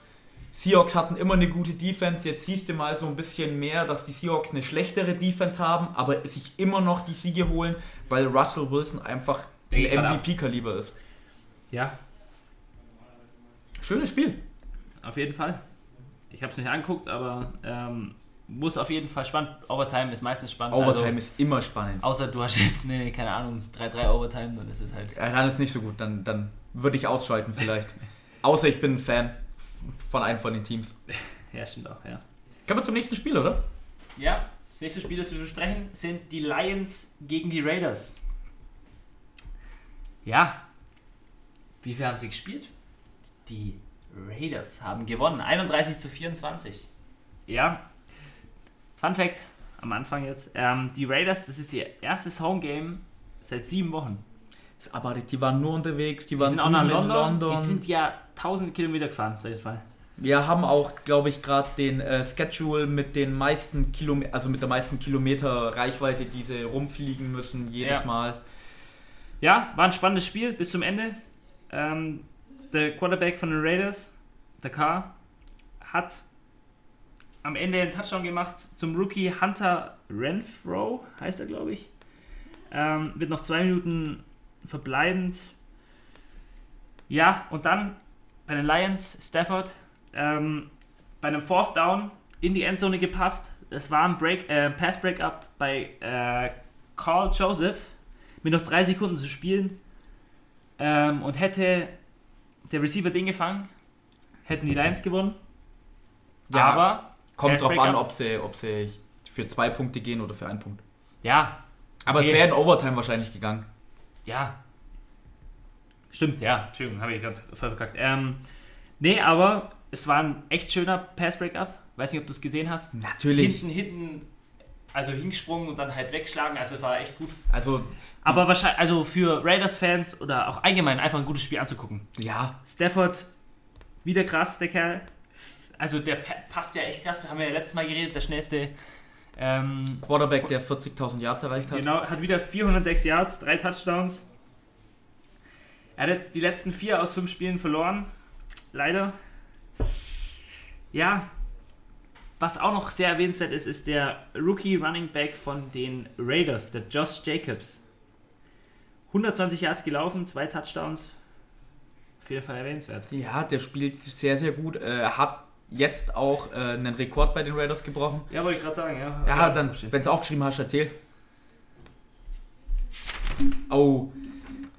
Seahawks hatten immer eine gute Defense, jetzt siehst du mal so ein bisschen mehr, dass die Seahawks eine schlechtere Defense haben, aber sich immer noch die Siege holen, weil Russell Wilson einfach ein. MVP-Kaliber ist. Ja, Schönes Spiel. auf jeden Fall. Ich habe es nicht angeguckt, aber ähm, muss auf jeden Fall spannend. Overtime ist meistens spannend. Overtime also, ist immer spannend. Außer du hast jetzt eine, keine Ahnung, 3-3 Overtime, dann ist es halt. Ja, dann ist nicht so gut, dann, dann würde ich ausschalten vielleicht. <laughs> Außer ich bin ein Fan von einem von den Teams. <laughs> Ja, stimmt auch, ja. Kommen wir zum nächsten Spiel, oder? Ja, das nächste Spiel, das wir besprechen, sind die Lions gegen die Raiders. Ja, wie viel haben sie gespielt? Die Raiders haben gewonnen, 31 zu 24. Ja, Fun Fact am Anfang jetzt. Ähm, die Raiders, das ist ihr erstes Home-Game seit sieben Wochen. Aber die waren nur unterwegs, die, Die waren sind auch nach in London, die sind ja tausende Kilometer gefahren, sag ich mal. Wir haben auch, glaube ich, gerade den äh, Schedule mit den meisten Kilometer, also mit der meisten Kilometer Reichweite, die sie rumfliegen müssen jedes Ja. Mal. Ja, war ein spannendes Spiel bis zum Ende. Ähm, der Quarterback von den Raiders, der Carr, hat am Ende einen Touchdown gemacht zum Rookie Hunter Renfro, heißt er, glaube ich. Ähm, mit noch zwei Minuten verbleibend. Ja, und dann bei den Lions, Stafford, ähm, bei einem Fourth Down in die Endzone gepasst. Es war ein Break, äh, Pass-Breakup bei äh, Carl Joseph mit noch drei Sekunden zu spielen. Ähm, und hätte der Receiver den gefangen, hätten die Lions gewonnen. Ja, Aber, Kommt drauf an, ob sie, ob sie für zwei Punkte gehen oder für einen Punkt. ja, Aber es Okay. wäre in Overtime wahrscheinlich gegangen. Ja. Stimmt, ja, Entschuldigung, habe ich ganz voll verkackt. Ähm, nee, aber es war ein echt schöner Pass-Breakup. Weiß nicht, ob du es gesehen hast. Natürlich. Hinten, hinten, also hingesprungen und dann halt wegschlagen. Also es war echt gut. Also, Aber wahrscheinlich, also für Raiders-Fans oder auch allgemein einfach ein gutes Spiel anzugucken. ja, Stafford, wieder krass, der Kerl. Also der pa- passt ja echt krass, da haben wir ja letztes Mal geredet, der schnellste. Ähm, Quarterback, der 40.000 Yards erreicht hat. genau, hat wieder 406 Yards, drei Touchdowns. Er hat jetzt die letzten vier aus fünf Spielen verloren. Leider. Ja. Was auch noch sehr erwähnenswert ist, ist der Rookie Running Back von den Raiders, der Josh Jacobs. 120 Yards gelaufen, zwei Touchdowns. Auf jeden Fall erwähnenswert. Ja, der spielt sehr, sehr gut. Äh, Er hat jetzt auch äh, einen Rekord bei den Raiders gebrochen. Ja, wollte ich gerade sagen, ja. Ja, dann, wenn du aufgeschrieben hast, erzähl. Oh,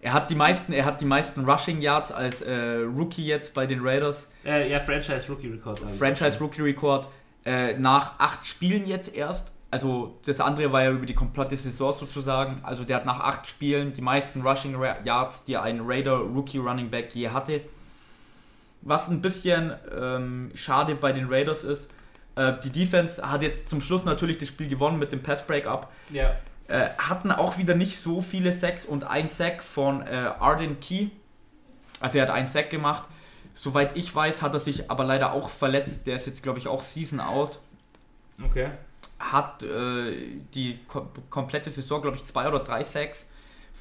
er hat die meisten, er hat die meisten Rushing Yards als äh, Rookie jetzt bei den Raiders. Äh, ja, Franchise Rookie ich Franchise. Rookie Record äh, nach acht Spielen jetzt erst. Also das andere war ja über die komplette Saison sozusagen. Also der hat nach acht Spielen die meisten Rushing Yards, die ein Raider Rookie Running Back je hatte. Was ein bisschen ähm, schade bei den Raiders ist. Äh, die Defense hat jetzt zum Schluss natürlich das Spiel gewonnen mit dem Pass Breakup. Ja. Äh, hatten auch wieder nicht so viele Sacks und ein Sack von äh, Arden Key. Also er hat einen Sack gemacht. Soweit ich weiß, hat er sich aber leider auch verletzt. Der ist jetzt, glaube ich, auch Season out. Okay. Hat äh, die kom komplette Saison, glaube ich, zwei oder drei Sacks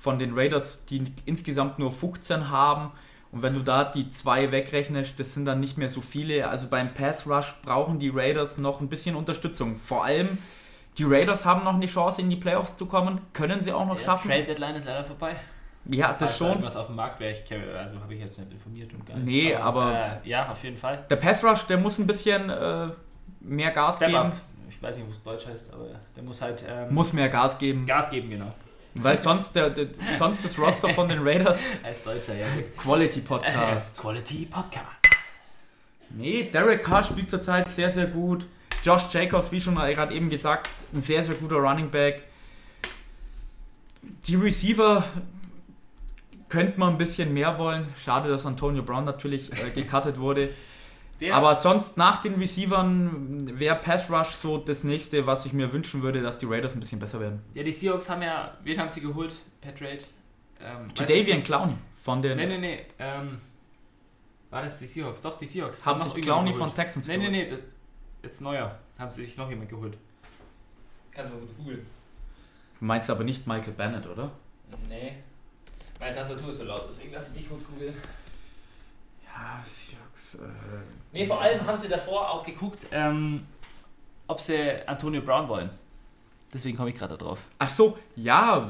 von den Raiders, die insgesamt nur 15 haben. Und wenn du da die zwei wegrechnest, das sind dann nicht mehr so viele. Also beim Pass Rush brauchen die Raiders noch ein bisschen Unterstützung. Vor allem, die Raiders haben noch eine Chance, in die Playoffs zu kommen. Können sie auch noch Ja, schaffen. Trade Deadline ist leider vorbei. Ja, das Falls schon. irgendwas auf dem Markt wäre, ich kenn- also habe ich jetzt nicht informiert und gar nicht. Nee, aber- Äh, ja, auf jeden Fall. Der Pass Rush, der muss ein bisschen äh, mehr Gas Step geben. up. Ich weiß nicht, wo es Deutsch heißt, aber der muss halt ähm, Muss mehr Gas geben. Gas geben, genau. Weil sonst, der, der, sonst das Roster von den Raiders <laughs> Als Deutscher, ja gut. Quality Podcast. Quality Podcast. Nee, Derek Carr spielt zurzeit sehr, sehr gut. Josh Jacobs, wie schon gerade eben gesagt, ein sehr, sehr guter Running Back. Die Receiver könnte man ein bisschen mehr wollen. Schade, dass Antonio Brown natürlich äh, gecuttet wurde. Der, Aber sonst nach den Receivern wäre Pass Rush so das nächste, was ich mir wünschen würde, dass die Raiders ein bisschen besser werden. ja, die Seahawks haben ja, wen haben sie geholt? Pat Trade. Ähm, Jadavian Clowney von den Nee, nee, nee. Ähm, war das die Seahawks? Doch, die Seahawks. haben noch sich Clowney von geholt. Texans Nee, nee, geholt. nee. Das, jetzt neuer. Haben sie sich noch jemand geholt. Kannst du mal kurz googeln. Meinst aber nicht Michael Bennett, oder? Nee. Meine Tastatur ist so laut, deswegen lass ich dich kurz googeln. Ja, Seahawks, äh, Nee, vor allem haben sie davor auch geguckt, ähm, ob sie Antonio Brown wollen. Deswegen komme ich gerade da drauf. Ach so, ja.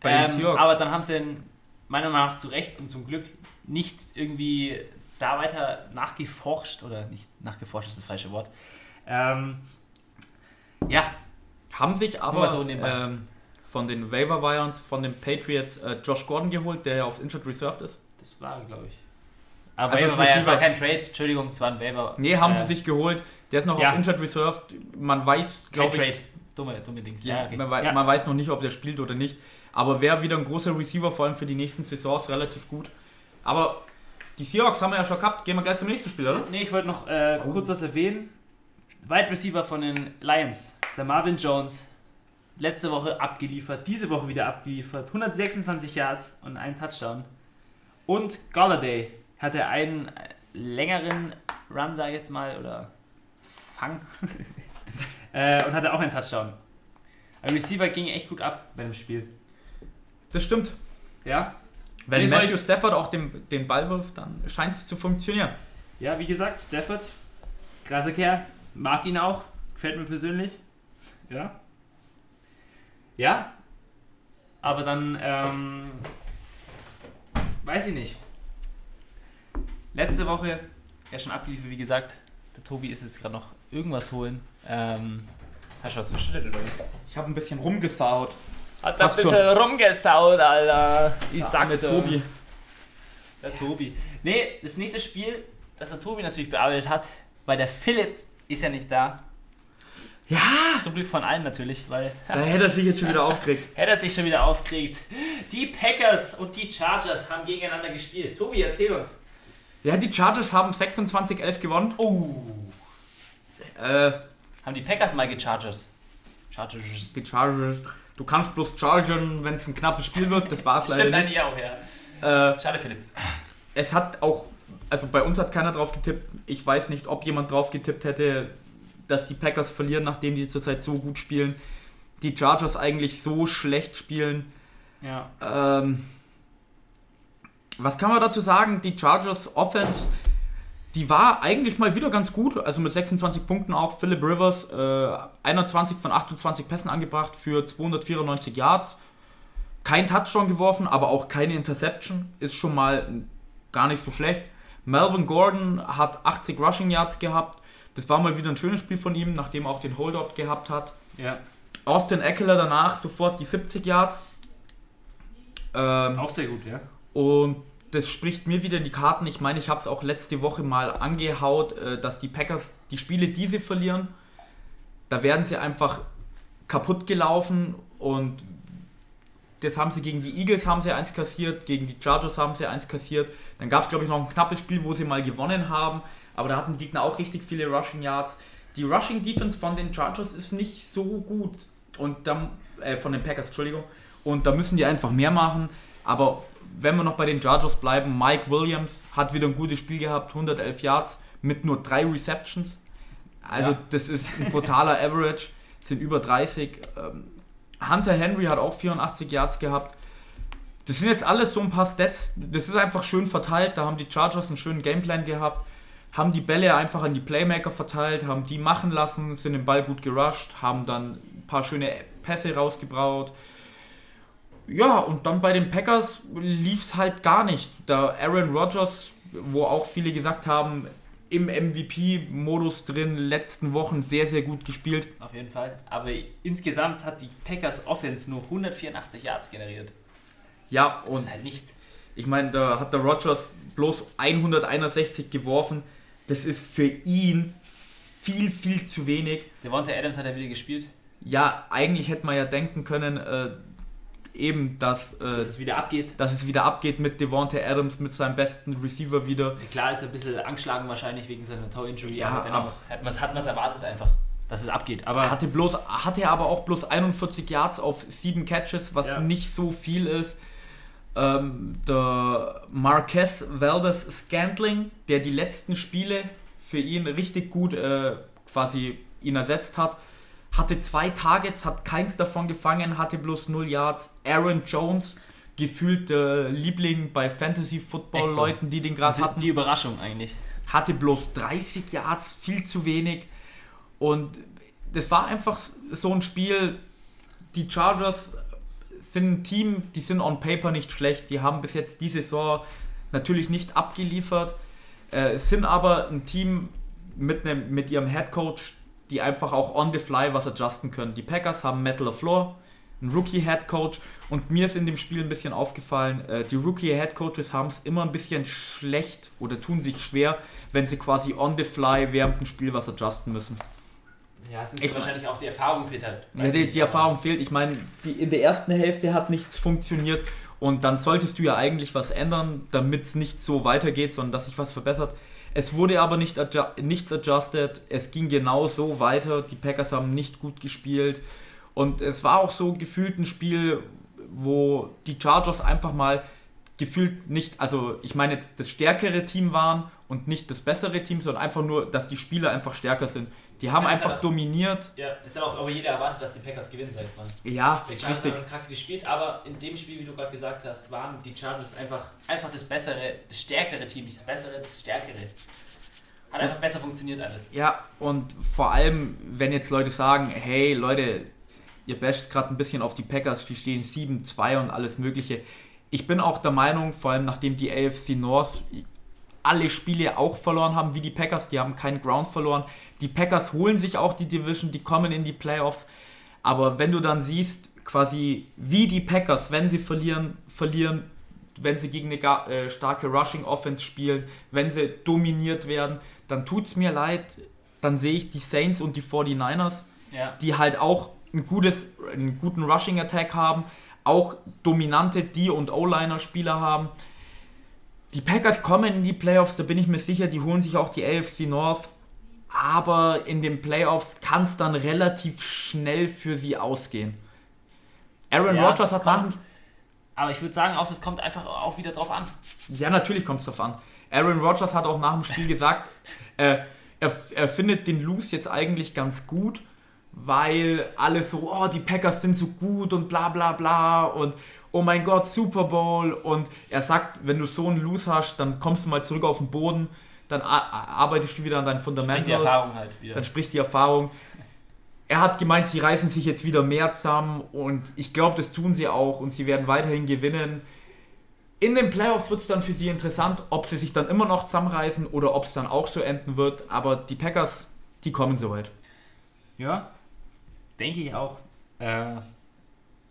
Bei den Ähm, Seahawks. aber dann haben sie ihn meiner Meinung nach zu Recht und zum Glück nicht irgendwie da weiter nachgeforscht oder nicht nachgeforscht ist das falsche Wort. Ähm, ja, haben sich aber so ähm, von den Waiver Wires, von den Patriots äh, Josh Gordon geholt, der ja auf Injured Reserved ist. das war glaube ich. Aber Also Waiver das war ja, es war kein Trade, Entschuldigung, es war ein Waiver. Nee, haben äh, sie sich geholt. Der ist noch ja. auf Injured Reserved. Man weiß, glaube ich, Trade. Dumme, dumme Dings. ja, Ja, okay. man, ja. man weiß noch nicht, ob der spielt oder nicht. Aber wäre wieder ein großer Receiver, vor allem für die nächsten Saisons, relativ gut. Aber die Seahawks haben wir ja schon gehabt. Gehen wir gleich zum nächsten Spiel, oder? Nee, ich wollte noch äh, Oh. kurz was erwähnen. Wide Receiver von den Lions, der Marvin Jones, letzte Woche abgeliefert, diese Woche wieder abgeliefert, 126 Yards und einen Touchdown. Und Galladay hatte einen äh, längeren Run, sag ich jetzt mal, oder Fang, <laughs> äh, und hatte auch einen Touchdown. Der Receiver ging echt gut ab bei dem Spiel. Das stimmt. Ja, Wenn Nee, Matthew ich- Stafford auch den, den Ball wirft, dann scheint es zu funktionieren. Ja, wie gesagt, Stafford, krasser Kerl, mag ihn auch, gefällt mir persönlich. Ja. Ja, aber dann, ähm, weiß ich nicht. Letzte Woche, ja schon abgeliefert, wie gesagt, der Tobi ist jetzt gerade noch irgendwas holen. Ähm, hast du was bestellt oder was? Ich habe ein bisschen rumgefaut. Hat da ein bisschen rumgesaut, Alter. Ich Der sag's dir. Tobi. Der Tobi. Nee, das nächste Spiel, das der Tobi natürlich bearbeitet hat, weil der Philipp ist ja nicht da. Ja, Zum Glück von allen natürlich, weil da hätte er sich jetzt schon wieder <laughs> aufgeregt. hätte er sich schon wieder aufgeregt. Die Packers und die Chargers haben gegeneinander gespielt. Tobi, erzähl uns. Ja, die Chargers haben 26-11 gewonnen. Oh. Äh, Haben die Packers mal gechargers? Chargers. die Chargers. Du kannst bloß chargen, wenn es ein knappes Spiel wird. Das war es <laughs> leider Stimmt nicht. eigentlich auch, ja. Äh, Schade, Philipp. es hat auch, also bei uns hat keiner drauf getippt. Ich weiß nicht, ob jemand drauf getippt hätte, dass die Packers verlieren, nachdem die zurzeit so gut spielen. Die Chargers eigentlich so schlecht spielen. Ja. Ähm, was kann man dazu sagen? Die Chargers Offense, die war eigentlich mal wieder ganz gut. Also mit 26 Punkten auch. Philip Rivers, äh, 21 von 28 Pässen angebracht für 294 Yards. Kein Touchdown geworfen, aber auch keine Interception. Ist schon mal gar nicht so schlecht. Melvin Gordon hat 80 Rushing Yards gehabt. Das war mal wieder ein schönes Spiel von ihm, nachdem er auch den Holdout gehabt hat. Ja. Austin Eckler danach sofort die 70 Yards. Ähm, Auch sehr gut, ja. Und das spricht mir wieder in die Karten. Ich meine, ich habe es auch letzte Woche mal angehaut, äh, dass die Packers die Spiele, die sie verlieren, da werden sie einfach kaputt gelaufen und das haben sie gegen die Eagles haben sie eins kassiert, gegen die Chargers haben sie eins kassiert. Dann gab es, glaube ich, noch ein knappes Spiel, wo sie mal gewonnen haben, aber da hatten die Gegner auch richtig viele Rushing Yards. Die Rushing Defense von den Chargers ist nicht so gut und dann äh, von den Packers, Entschuldigung. Und da müssen die einfach mehr machen. Aber wenn wir noch bei den Chargers bleiben, Mike Williams hat wieder ein gutes Spiel gehabt, 111 Yards mit nur drei Receptions. Also Ja. das ist ein brutaler <laughs> Average, sind über 30. Ähm, Hunter Henry hat auch 84 Yards gehabt. das sind jetzt alles so ein paar Stats, das ist einfach schön verteilt, da haben die Chargers einen schönen Gameplan gehabt, haben die Bälle einfach an die Playmaker verteilt, haben die machen lassen, sind den Ball gut gerusht, haben dann ein paar schöne Pässe rausgebraut. Ja, und dann bei den Packers lief es halt gar nicht. Da Aaron Rodgers, wo auch viele gesagt haben, im MVP-Modus drin, letzten Wochen sehr, sehr gut gespielt. Auf jeden Fall. Aber insgesamt hat die Packers Offense nur 184 Yards generiert. Ja, Das und ist halt nichts. ich meine, da hat der Rodgers bloß 161 geworfen. Das ist für ihn viel, viel zu wenig. Devonta Adams hat ja wieder gespielt. Ja, eigentlich hätte man ja denken können, äh, eben, dass, äh, Dass es wieder abgeht. dass es wieder abgeht mit Devonta Adams, mit seinem besten Receiver wieder. Klar ist er ein bisschen angeschlagen wahrscheinlich wegen seiner Toe-Injury. Ja, aber dennoch hat man es erwartet einfach, dass es abgeht. Aber Er hatte, bloß, hatte aber auch bloß 41 Yards auf 7 Catches, was Ja. nicht so viel ist. Ähm, der Marquez Valdez Scantling, der die letzten Spiele für ihn richtig gut äh, quasi ihn ersetzt hat, hatte zwei Targets, hat keins davon gefangen, hatte bloß 0 Yards. Aaron Jones, gefühlt der Liebling bei Fantasy Football Echt so. Die den gerade hatten die Überraschung eigentlich. hatte bloß 30 Yards, viel zu wenig. Und das war einfach so ein Spiel. Die Chargers sind ein Team, die sind on paper nicht schlecht. Die haben bis jetzt die Saison natürlich nicht abgeliefert, äh, sind aber ein Team mit, einem, mit ihrem Head Coach, die einfach auch on the fly was adjusten können. Die Packers haben Matt LaFleur, einen Rookie Head Coach und mir ist in dem Spiel ein bisschen aufgefallen, äh, die Rookie Head Coaches haben es immer ein bisschen schlecht oder tun sich schwer, wenn sie quasi on the fly während dem Spiel was adjusten müssen. Ja, es ist Ich- wahrscheinlich auch die Erfahrung fehlt halt. Ja, die, die Erfahrung fehlt. Ich meine, die, in der ersten Hälfte hat nichts funktioniert und dann solltest du ja eigentlich was ändern, damit es nicht so weitergeht, sondern dass sich was verbessert. Es wurde aber nicht adju nichts adjusted. Es ging genau so weiter. Die Packers haben nicht gut gespielt. Und es war auch so gefühlt ein Spiel, wo die Chargers einfach mal gefühlt nicht, also ich meine jetzt das stärkere Team waren und nicht das bessere Team, sondern einfach nur, dass die Spieler einfach stärker sind. Die haben Ja, einfach ja- dominiert. Ja, ist ja auch aber jeder erwartet, dass die Packers gewinnen, ich mal. Ja, Die Chargers richtig. haben krank gespielt, aber in dem Spiel, wie du gerade gesagt hast, waren die Chargers einfach, einfach das bessere, das stärkere Team, nicht das bessere, das stärkere. Hat einfach besser funktioniert alles. Ja, und vor allem, wenn jetzt Leute sagen, hey Leute, ihr basht gerade ein bisschen auf die Packers, die stehen 7-2 und alles mögliche. Ich bin auch der Meinung, vor allem nachdem die AFC North alle Spiele auch verloren haben, wie die Packers, die haben keinen Ground verloren. Die Packers holen sich auch die Division, die kommen in die Playoffs. Aber wenn du dann siehst, quasi wie die Packers, wenn sie verlieren, verlieren, wenn sie gegen eine äh, starke Rushing Offense spielen, wenn sie dominiert werden, dann tut es mir leid. Dann sehe ich die Saints und die 49ers, Ja. die halt auch ein gutes, einen guten Rushing Attack haben, auch dominante D- und O-Liner-Spieler haben. Die Packers kommen in die Playoffs, da bin ich mir sicher, die holen sich auch die AFC North. Aber in den Playoffs kann es dann relativ schnell für sie ausgehen. Aaron Ja, Rodgers hat nach kommt. dem Aber ich würde sagen, auch das kommt einfach auch wieder drauf an. Ja, natürlich kommt es drauf an. Aaron Rodgers hat auch nach dem Spiel <laughs> gesagt, äh, er, er findet den Lose jetzt eigentlich ganz gut, weil alle so, oh, die Packers sind so gut und bla bla bla und oh mein Gott, Super Bowl. Und er sagt, wenn du so einen Lose hast, dann kommst du mal zurück auf den Boden, dann arbeitest du wieder an deinen Fundamentals. die Erfahrung halt wieder. Dann spricht die Erfahrung. Er hat gemeint, sie reißen sich jetzt wieder mehr zusammen und ich glaube, das tun sie auch und sie werden weiterhin gewinnen. In den Playoffs wird es dann für sie interessant, ob sie sich dann immer noch zusammenreißen oder ob es dann auch so enden wird. Aber die Packers, die kommen soweit. Ja, denke ich auch. Äh,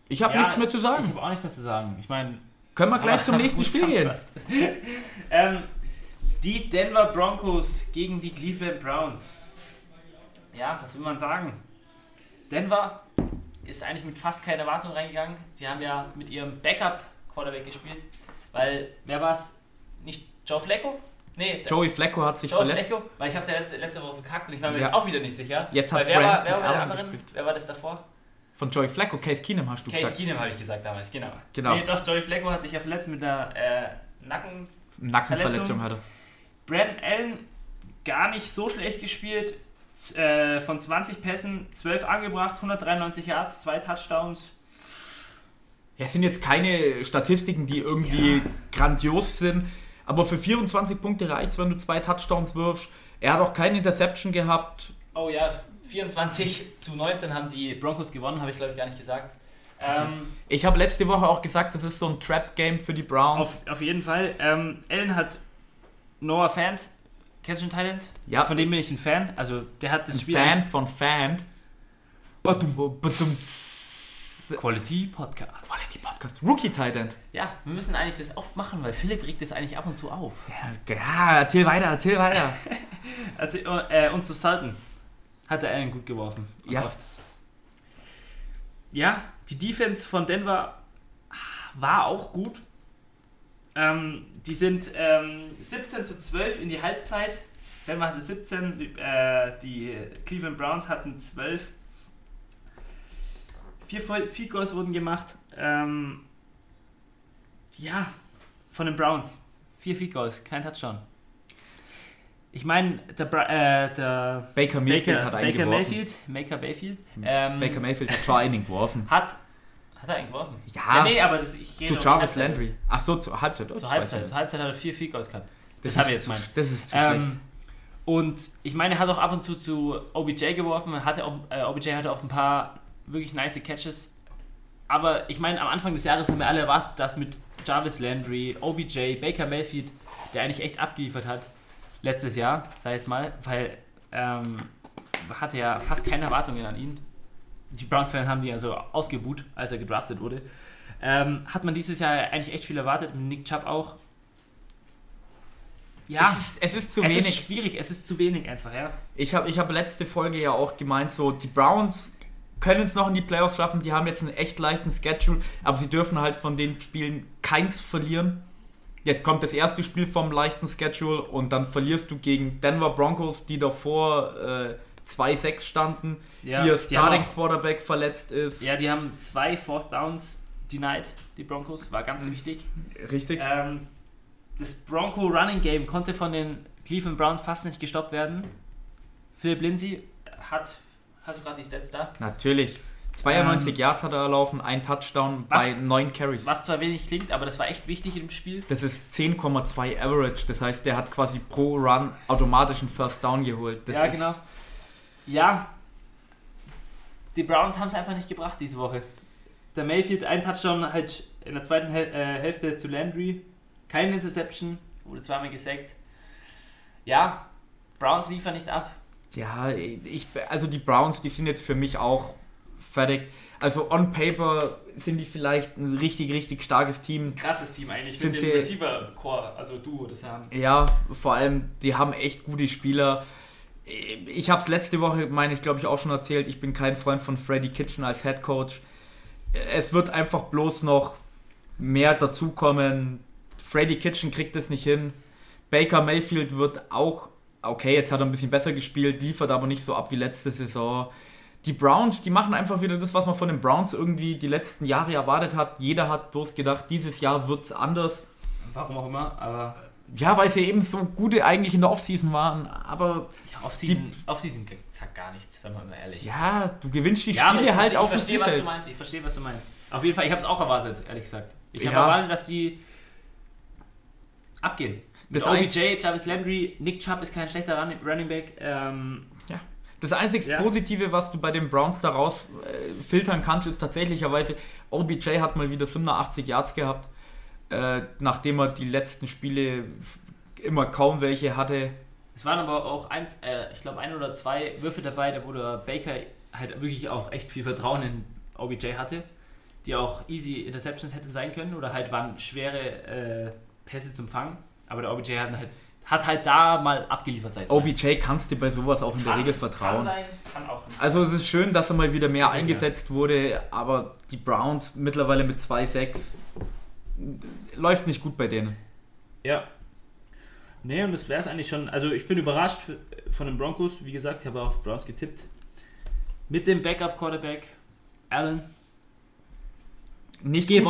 Ich habe ja, nichts mehr zu Ich sagen. habe auch nichts mehr zu sagen. Ich meine, Können wir gleich zum <laughs> nächsten Spiel gehen? <laughs> ähm, die Denver Broncos gegen die Cleveland Browns. Ja, was will man sagen? Denver ist eigentlich mit fast keiner Erwartung reingegangen. Sie haben ja mit ihrem Backup-Quarterback gespielt. Weil, wer war es? Nicht Joe Flacco? Nee, Joey Flacco hat sich Joe verletzt. Flacco? Weil ich habe es ja letzte, letzte Woche verkackt und ich war mir Ja. jetzt auch wieder nicht sicher. Jetzt hat wer, war, Brandon wer war der Allen andere? gespielt. Wer war das davor? Von Joey Flacco, Case Keenum hast du Case gesagt. Keenum habe ich gesagt damals, genau. Genau. Nee, doch, Joey Flacco hat sich ja verletzt mit einer äh, Nacken. Nackenverletzung Verletzung. hat er. Brandon Allen gar nicht so schlecht gespielt. Äh, von 20 Pässen 12 angebracht, 193 Yards, zwei Touchdowns. Ja, es sind jetzt keine Statistiken, die irgendwie grandios sind, aber für 24 Punkte reicht wenn du zwei Touchdowns wirfst. Er hat auch keine Interception gehabt. Oh ja, 24 zu 19 haben die Broncos gewonnen, habe ich glaube ich gar nicht gesagt. Ähm, Ich habe letzte Woche auch gesagt, das ist so ein Trap-Game für die Browns. auf, auf jeden Fall. Ähm, Allen hat Noah Fant. Kennst du den Thailand? Ja. Von dem bin ich ein Fan. Also der hat das ein Spiel. Fan von Fan. Badum, badum. Quality Podcast. Quality Podcast. Rookie Titan. Ja, wir müssen eigentlich das oft machen, weil Philipp regt das eigentlich ab und zu auf. Ja, ja, erzähl weiter, erzähl weiter. <laughs> Also, äh, und zu Sultan hat er Allen gut geworfen. Ja. Oft. Ja, die Defense von Denver war auch gut. Ähm, die sind ähm, 17 zu 12 in die Halbzeit. Denver hatte 17, die, äh, die Cleveland Browns hatten 12. Vier Field wurden gemacht. Ähm, ja, von den Browns. Vier Field kein Touchdown. Ich meine, der, äh, der Baker Mayfield Baker, hat Baker eingeworfen. Mayfield, Baker Mayfield, ähm, Baker Mayfield hat schon einen geworfen. <laughs> hat, hat er einen geworfen? Ja, nee, aber das, ich gehe zu Jarvis Landry. jetzt. Ach so, zur Halbzeit. oh, Zur Halbzeit, zur Halbzeit hat er vier Field gehabt. Das, Das hab ist ich jetzt zu- gemeint. Das ist zu schlecht. Ähm, und ich meine, er hat auch ab und zu zu OBJ geworfen, hatte auch, äh, OBJ hatte auch ein paar wirklich nice Catches. Aber ich meine, am Anfang des Jahres haben wir alle erwartet, dass mit Jarvis Landry, OBJ, Baker Mayfield, der eigentlich echt abgeliefert hat, letztes Jahr, sei es mal, weil ähm, hatte ja fast keine Erwartungen an ihn. Die Browns-Fans haben die also ausgebuht, als er gedraftet wurde. Ähm, hat man dieses Jahr eigentlich echt viel erwartet, mit Nick Chubb auch. Ja, es, ist, es ist zu es wenig. ist schwierig, es ist zu wenig einfach, ja. Ich habe ich hab letzte Folge ja auch gemeint, so die Browns können es noch in die Playoffs schaffen. Die haben jetzt einen echt leichten Schedule, aber sie dürfen halt von den Spielen keins verlieren. Jetzt kommt das erste Spiel vom leichten Schedule und dann verlierst du gegen Denver Broncos, die davor äh, 2-6 standen, Ja, ihr Starting auch- Quarterback verletzt ist. Ja, die haben zwei Fourth Downs denied, die Broncos, war ganz wichtig. Richtig? Ähm, das Bronco Running Game konnte von den Cleveland Browns fast nicht gestoppt werden. Philip Lindsay hat, hast du gerade die Stats da? Natürlich. 92 Yards hat er erlaufen, ein Touchdown Ähm, Was? bei 9 Carries. Was zwar wenig klingt, aber das war echt wichtig im Spiel. Das ist 10,2 Average. Das heißt, der hat quasi pro Run automatisch einen First Down geholt. Das ja, genau. Ja, die Browns haben es einfach nicht gebracht diese Woche. Der Mayfield, ein Touchdown halt in der zweiten Häl äh, Hälfte zu Landry. Keine Interception, wurde zweimal gesackt. Ja, Browns liefern nicht ab. Ja, ich, also die Browns, die sind jetzt für mich auch fertig. Also on paper sind die vielleicht ein richtig, richtig starkes Team. Krasses Team eigentlich Sind mit dem Receiver-Core, also Duo, das haben. Ja, vor allem, die haben echt gute Spieler. Ich habe es letzte Woche, meine ich, glaube ich, auch schon erzählt. Ich bin kein Freund von Freddy Kitchen als Head Coach. Es wird einfach bloß noch mehr dazukommen. Freddy Kitchen kriegt es nicht hin. Baker Mayfield wird auch, okay, jetzt hat er ein bisschen besser gespielt, liefert aber nicht so ab wie letzte Saison. Die Browns, die machen einfach wieder das, was man von den Browns irgendwie die letzten Jahre erwartet hat. Jeder hat bloß gedacht, dieses Jahr wird es anders. Warum auch immer, aber Ja, weil sie eben so gute eigentlich in der Offseason waren, aber ja, Offseason, Offseason sagt gar nichts, sagen wir mal ehrlich. ja, du gewinnst die Ja, Spiele halt verstehe, auf ich verstehe was du meinst. Ich verstehe, was du meinst. Auf jeden Fall, ich habe es auch erwartet, ehrlich gesagt. Ich habe Ja. erwartet, dass die abgehen. Mit Das OBJ, Jarvis Landry, Nick Chubb ist kein schlechter Run Running Back. Ähm, Das einzig Ja. Positive, was du bei den Browns daraus äh, filtern kannst, ist tatsächlicherweise, OBJ hat mal wieder 85 Yards gehabt, äh, nachdem er die letzten Spiele immer kaum welche hatte. es waren aber auch, ein, äh, ich glaube, ein oder zwei Würfe dabei, da wo der Baker halt wirklich auch echt viel Vertrauen in OBJ hatte, die auch easy Interceptions hätten sein können oder halt waren schwere äh, Pässe zum Fangen. Aber der OBJ hat halt, hat halt da mal abgeliefert seit OBJ kannst du bei sowas auch in der Regel Kann vertrauen. sein, kann auch nicht. Also es ist schön, dass er mal wieder mehr Ja. eingesetzt wurde, aber die Browns mittlerweile mit 2-6 läuft nicht gut bei denen. Ja. Nee, und das wäre es eigentlich schon. Also ich bin überrascht von den Broncos. Wie gesagt, ich habe auf Browns getippt. Mit dem Backup-Quarterback Allen Nicht gut.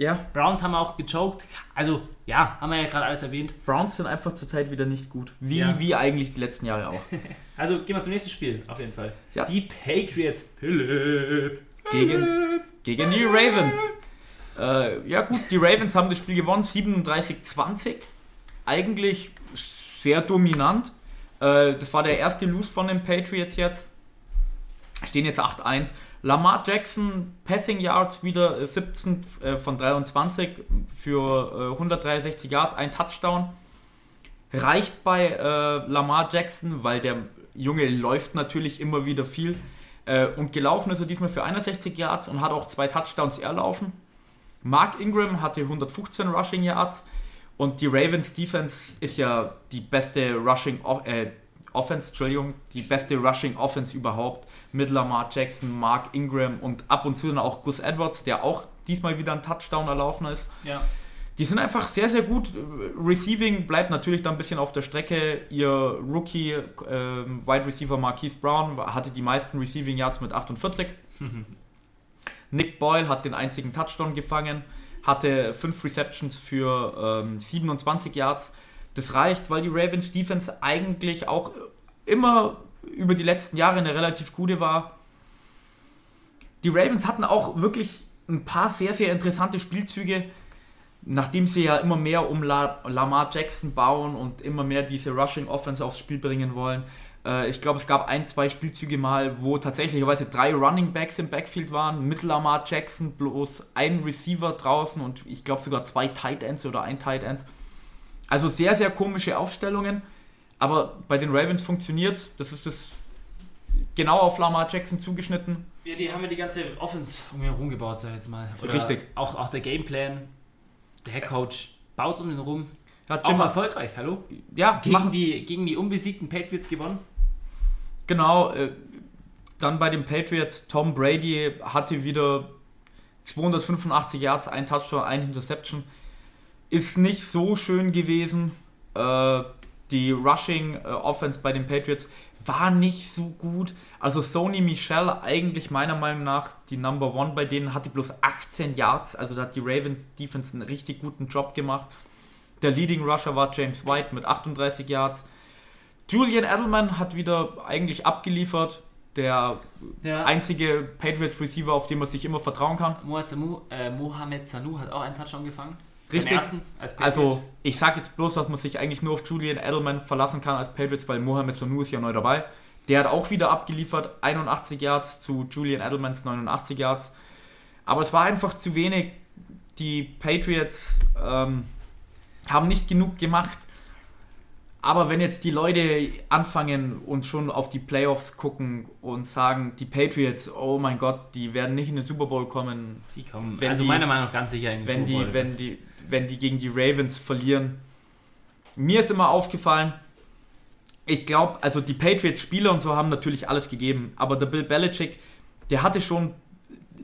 Ja, Browns haben auch gechoked. Also ja, haben wir ja gerade alles erwähnt. Browns sind einfach zurzeit wieder nicht gut. Wie, Ja. wie eigentlich die letzten Jahre auch. <laughs> Also gehen wir zum nächsten Spiel, auf jeden Fall. Ja. Die Patriots. Philipp. Gegen, gegen die Ravens. Äh, ja gut, die Ravens haben das Spiel gewonnen, 37-20. Eigentlich sehr dominant. Äh, das war der erste Lose von den Patriots jetzt. Stehen jetzt 8-1. Lamar Jackson, Passing Yards wieder 17 äh, von 23 für 163 Yards, ein Touchdown. Reicht bei äh, Lamar Jackson, weil der Junge läuft natürlich immer wieder viel. Äh, und gelaufen ist er diesmal für 61 Yards und hat auch zwei Touchdowns erlaufen. Mark Ingram hatte 115 Rushing Yards und die Ravens Defense ist ja die beste Rushing äh, Offense, Entschuldigung, die beste Rushing Offense überhaupt mit Lamar Jackson, Mark Ingram und ab und zu dann auch Gus Edwards, der auch diesmal wieder ein Touchdown erlaufen ist. Ja. Die sind einfach sehr, sehr gut. Receiving bleibt natürlich da ein bisschen auf der Strecke. Ihr Rookie äh, Wide Receiver Marquise Brown hatte die meisten Receiving Yards mit 48. <laughs> Nick Boyle hat den einzigen Touchdown gefangen, hatte 5 Receptions für ähm, 27 Yards. Das reicht, weil die Ravens Defense eigentlich auch immer über die letzten Jahre eine relativ gute war. Die Ravens hatten auch wirklich ein paar sehr, sehr interessante Spielzüge, nachdem sie ja immer mehr um La Lamar Jackson bauen und immer mehr diese Rushing Offense aufs Spiel bringen wollen. Äh, ich glaube, es gab ein, zwei Spielzüge mal, wo tatsächlicherweise drei Running Backs im Backfield waren, mit Lamar Jackson, bloß ein Receiver draußen und ich glaube sogar zwei Tight Ends oder ein Tight Ends. Also sehr, sehr komische Aufstellungen, aber bei den Ravens funktioniert Das ist das genau auf Lamar Jackson zugeschnitten. Ja, die haben ja die ganze Offense um ihn herum gebaut, sag ich jetzt mal. Oder Richtig. Auch, auch der Gameplan, der Headcoach baut um ihn herum. Hat auch erfolgreich, hallo? Ja, gegen die, gegen die unbesiegten Patriots gewonnen. Genau, äh, dann bei den Patriots, Tom Brady hatte wieder 285 Yards, ein Touchdown, ein Interception. Ist nicht so schön gewesen. Äh, die Rushing äh, Offense bei den Patriots war nicht so gut. Also Sony Michel eigentlich meiner Meinung nach die Number One bei denen hatte bloß 18 Yards. Also da hat die Ravens Defense einen richtig guten Job gemacht. Der Leading Rusher war James White mit 38 Yards. Julian Edelman hat wieder eigentlich abgeliefert. Der ja. einzige Patriots Receiver, auf den man sich immer vertrauen kann. äh, Mohamed Sanu hat auch einen Touchdown gefangen. Richtig. also ich sage jetzt bloß, dass man sich eigentlich nur auf Julian Edelman verlassen kann als Patriots, weil Mohamed Sanu ist ja neu dabei. Der hat auch wieder abgeliefert, 81 Yards zu Julian Edelmans 89 Yards. Aber es war einfach zu wenig. Die Patriots ähm, haben nicht genug gemacht. Aber wenn jetzt die Leute anfangen und schon auf die Playoffs gucken und sagen, die Patriots, oh mein Gott, die werden nicht in den Super Bowl kommen. Die kommen, also die, meiner Meinung nach ganz sicher in den wenn Super Bowl. Die, wenn, die, wenn die gegen die Ravens verlieren. Mir ist immer aufgefallen, ich glaube, also die Patriots-Spieler und so haben natürlich alles gegeben, aber der Bill Belichick, der hatte schon,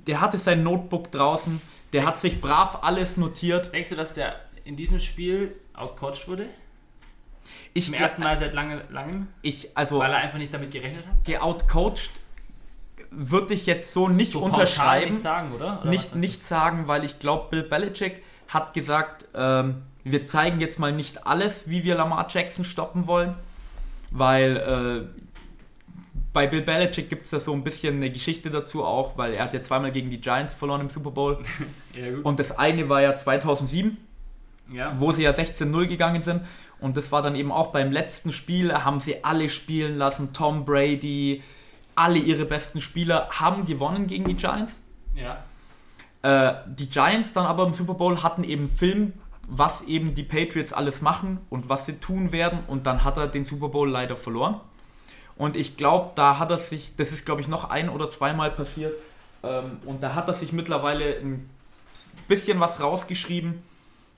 der hatte sein Notebook draußen, der hat sich brav alles notiert. Denkst du, dass der in diesem Spiel outcoached wurde? Ich Zum ersten Mal seit lange, langem? Ich, also, Weil er einfach nicht damit gerechnet hat? Geoutcoached würde ich jetzt so nicht so unterschreiben. Nicht sagen, oder? oder nicht, nicht sagen, weil ich glaube, Bill Belichick hat gesagt, ähm, wir zeigen jetzt mal nicht alles, wie wir Lamar Jackson stoppen wollen, weil äh, bei Bill Belichick gibt es da so ein bisschen eine Geschichte dazu auch, weil er hat ja zweimal gegen die Giants verloren im Super Bowl. <laughs> ja, und das eine war ja 2007, ja. wo sie ja 16-0 gegangen sind. Und das war dann eben auch beim letzten Spiel, haben sie alle spielen lassen. Tom Brady, alle ihre besten Spieler haben gewonnen gegen die Giants. Ja. Äh, die Giants dann aber im Super Bowl hatten eben Film, was eben die Patriots alles machen und was sie tun werden. Und dann hat er den Super Bowl leider verloren. Und ich glaube, da hat er sich, das ist glaube ich noch ein oder zweimal passiert, ähm, und da hat er sich mittlerweile ein bisschen was rausgeschrieben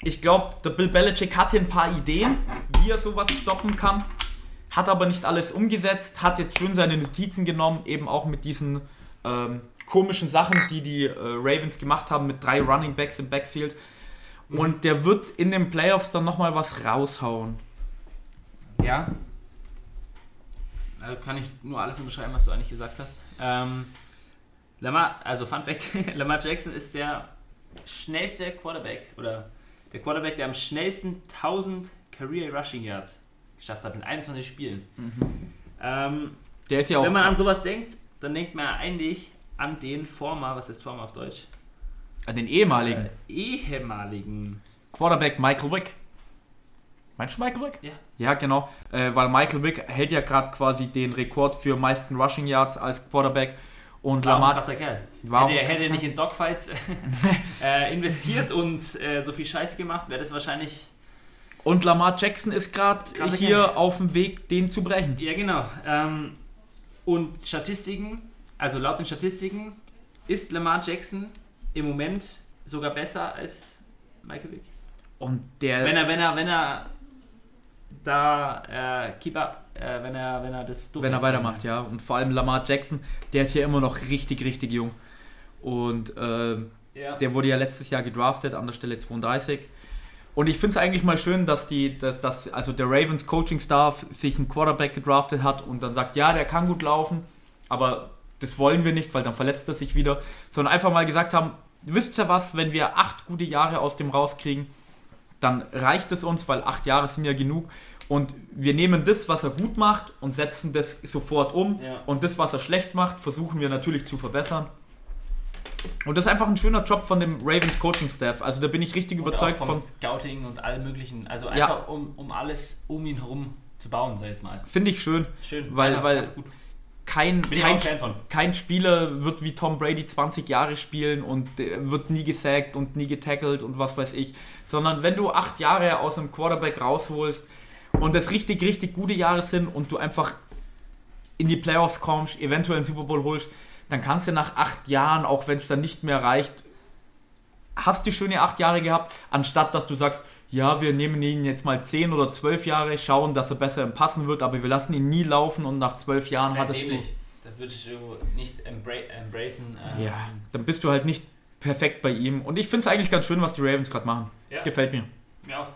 ich glaube, der Bill Belichick hatte ein paar Ideen, wie er sowas stoppen kann, hat aber nicht alles umgesetzt, hat jetzt schön seine Notizen genommen, eben auch mit diesen ähm, komischen Sachen, die die äh, Ravens gemacht haben, mit drei Running Backs im Backfield. Mhm. Und der wird in den Playoffs dann nochmal was raushauen. Ja. Also kann ich nur alles unterschreiben, was du eigentlich gesagt hast. Ähm, Lamar, also Fun Fact, <laughs> Lamar Jackson ist der schnellste Quarterback oder der Quarterback, der am schnellsten 1000 Career Rushing Yards geschafft hat in 21 Spielen. Mhm. Ähm, der ist ja auch wenn man an sowas denkt, dann denkt man eigentlich an den Former, was ist Former auf Deutsch? Äh, den ehemaligen. Äh, ehemaligen. Quarterback Michael Wick. Meinst du Michael Wick? Ja. Ja, genau. Äh, weil Michael Wick hält ja gerade quasi den Rekord für meisten Rushing Yards als Quarterback. Und War auch ein Lamar. krasser Kerl. War auch hätte, er hätte er nicht in Dogfights <laughs> <laughs> äh, investiert und äh, so viel Scheiß gemacht, wäre das wahrscheinlich. Und Lamar Jackson ist gerade hier Kerl. auf dem Weg, den zu brechen. Ja, genau. Ähm, und Statistiken, also laut den Statistiken, ist Lamar Jackson im Moment sogar besser als Michael Vick. Und der. Wenn er, wenn er, wenn er da äh, keep up, äh, wenn er, wenn er das wenn er weitermacht, ja. Und vor allem Lamar Jackson, der ist ja immer noch richtig, richtig jung. Und ähm, Ja. der wurde ja letztes Jahr gedraftet an der Stelle 32. Und ich finde es eigentlich mal schön, dass die, dass also der Ravens Coaching Staff sich einen Quarterback gedraftet hat und dann sagt, ja, der kann gut laufen, aber das wollen wir nicht, weil dann verletzt er sich wieder, sondern einfach mal gesagt haben, wisst ihr was, wenn wir acht gute Jahre aus dem rauskriegen, dann reicht es uns, weil acht Jahre sind ja genug. Und wir nehmen das, was er gut macht und setzen das sofort um. Ja. Und das, was er schlecht macht, versuchen wir natürlich zu verbessern. Und das ist einfach ein schöner Job von dem Ravens Coaching Staff. Also da bin ich richtig Und überzeugt von. Scouting und allem möglichen. Also Ja. einfach um, um alles um ihn herum zu bauen, sag ich jetzt mal. Finde ich schön. Schön. Weil- Einfach- weil-. Kein, kein, kein Spieler wird wie Tom Brady 20 Jahre spielen und äh, wird nie gesackt und nie getackelt und was weiß ich. Sondern wenn du acht Jahre aus einem Quarterback rausholst und das richtig, richtig gute Jahre sind und du einfach in die Playoffs kommst, eventuell einen Super Bowl holst, dann kannst du nach acht Jahren, auch wenn es dann nicht mehr reicht, hast du schöne acht Jahre gehabt, anstatt dass du sagst, ja, wir nehmen ihn jetzt mal zehn oder zwölf Jahre, schauen, dass er besser im Passen wird, aber wir lassen ihn nie laufen und nach zwölf Jahren Wär hattest du... dämlich. Da würdest du nicht embra embracen. ähm, Ja, dann bist du halt nicht perfekt bei ihm. Und ich finde es eigentlich ganz schön, was die Ravens gerade machen. Ja. Gefällt mir. Ja,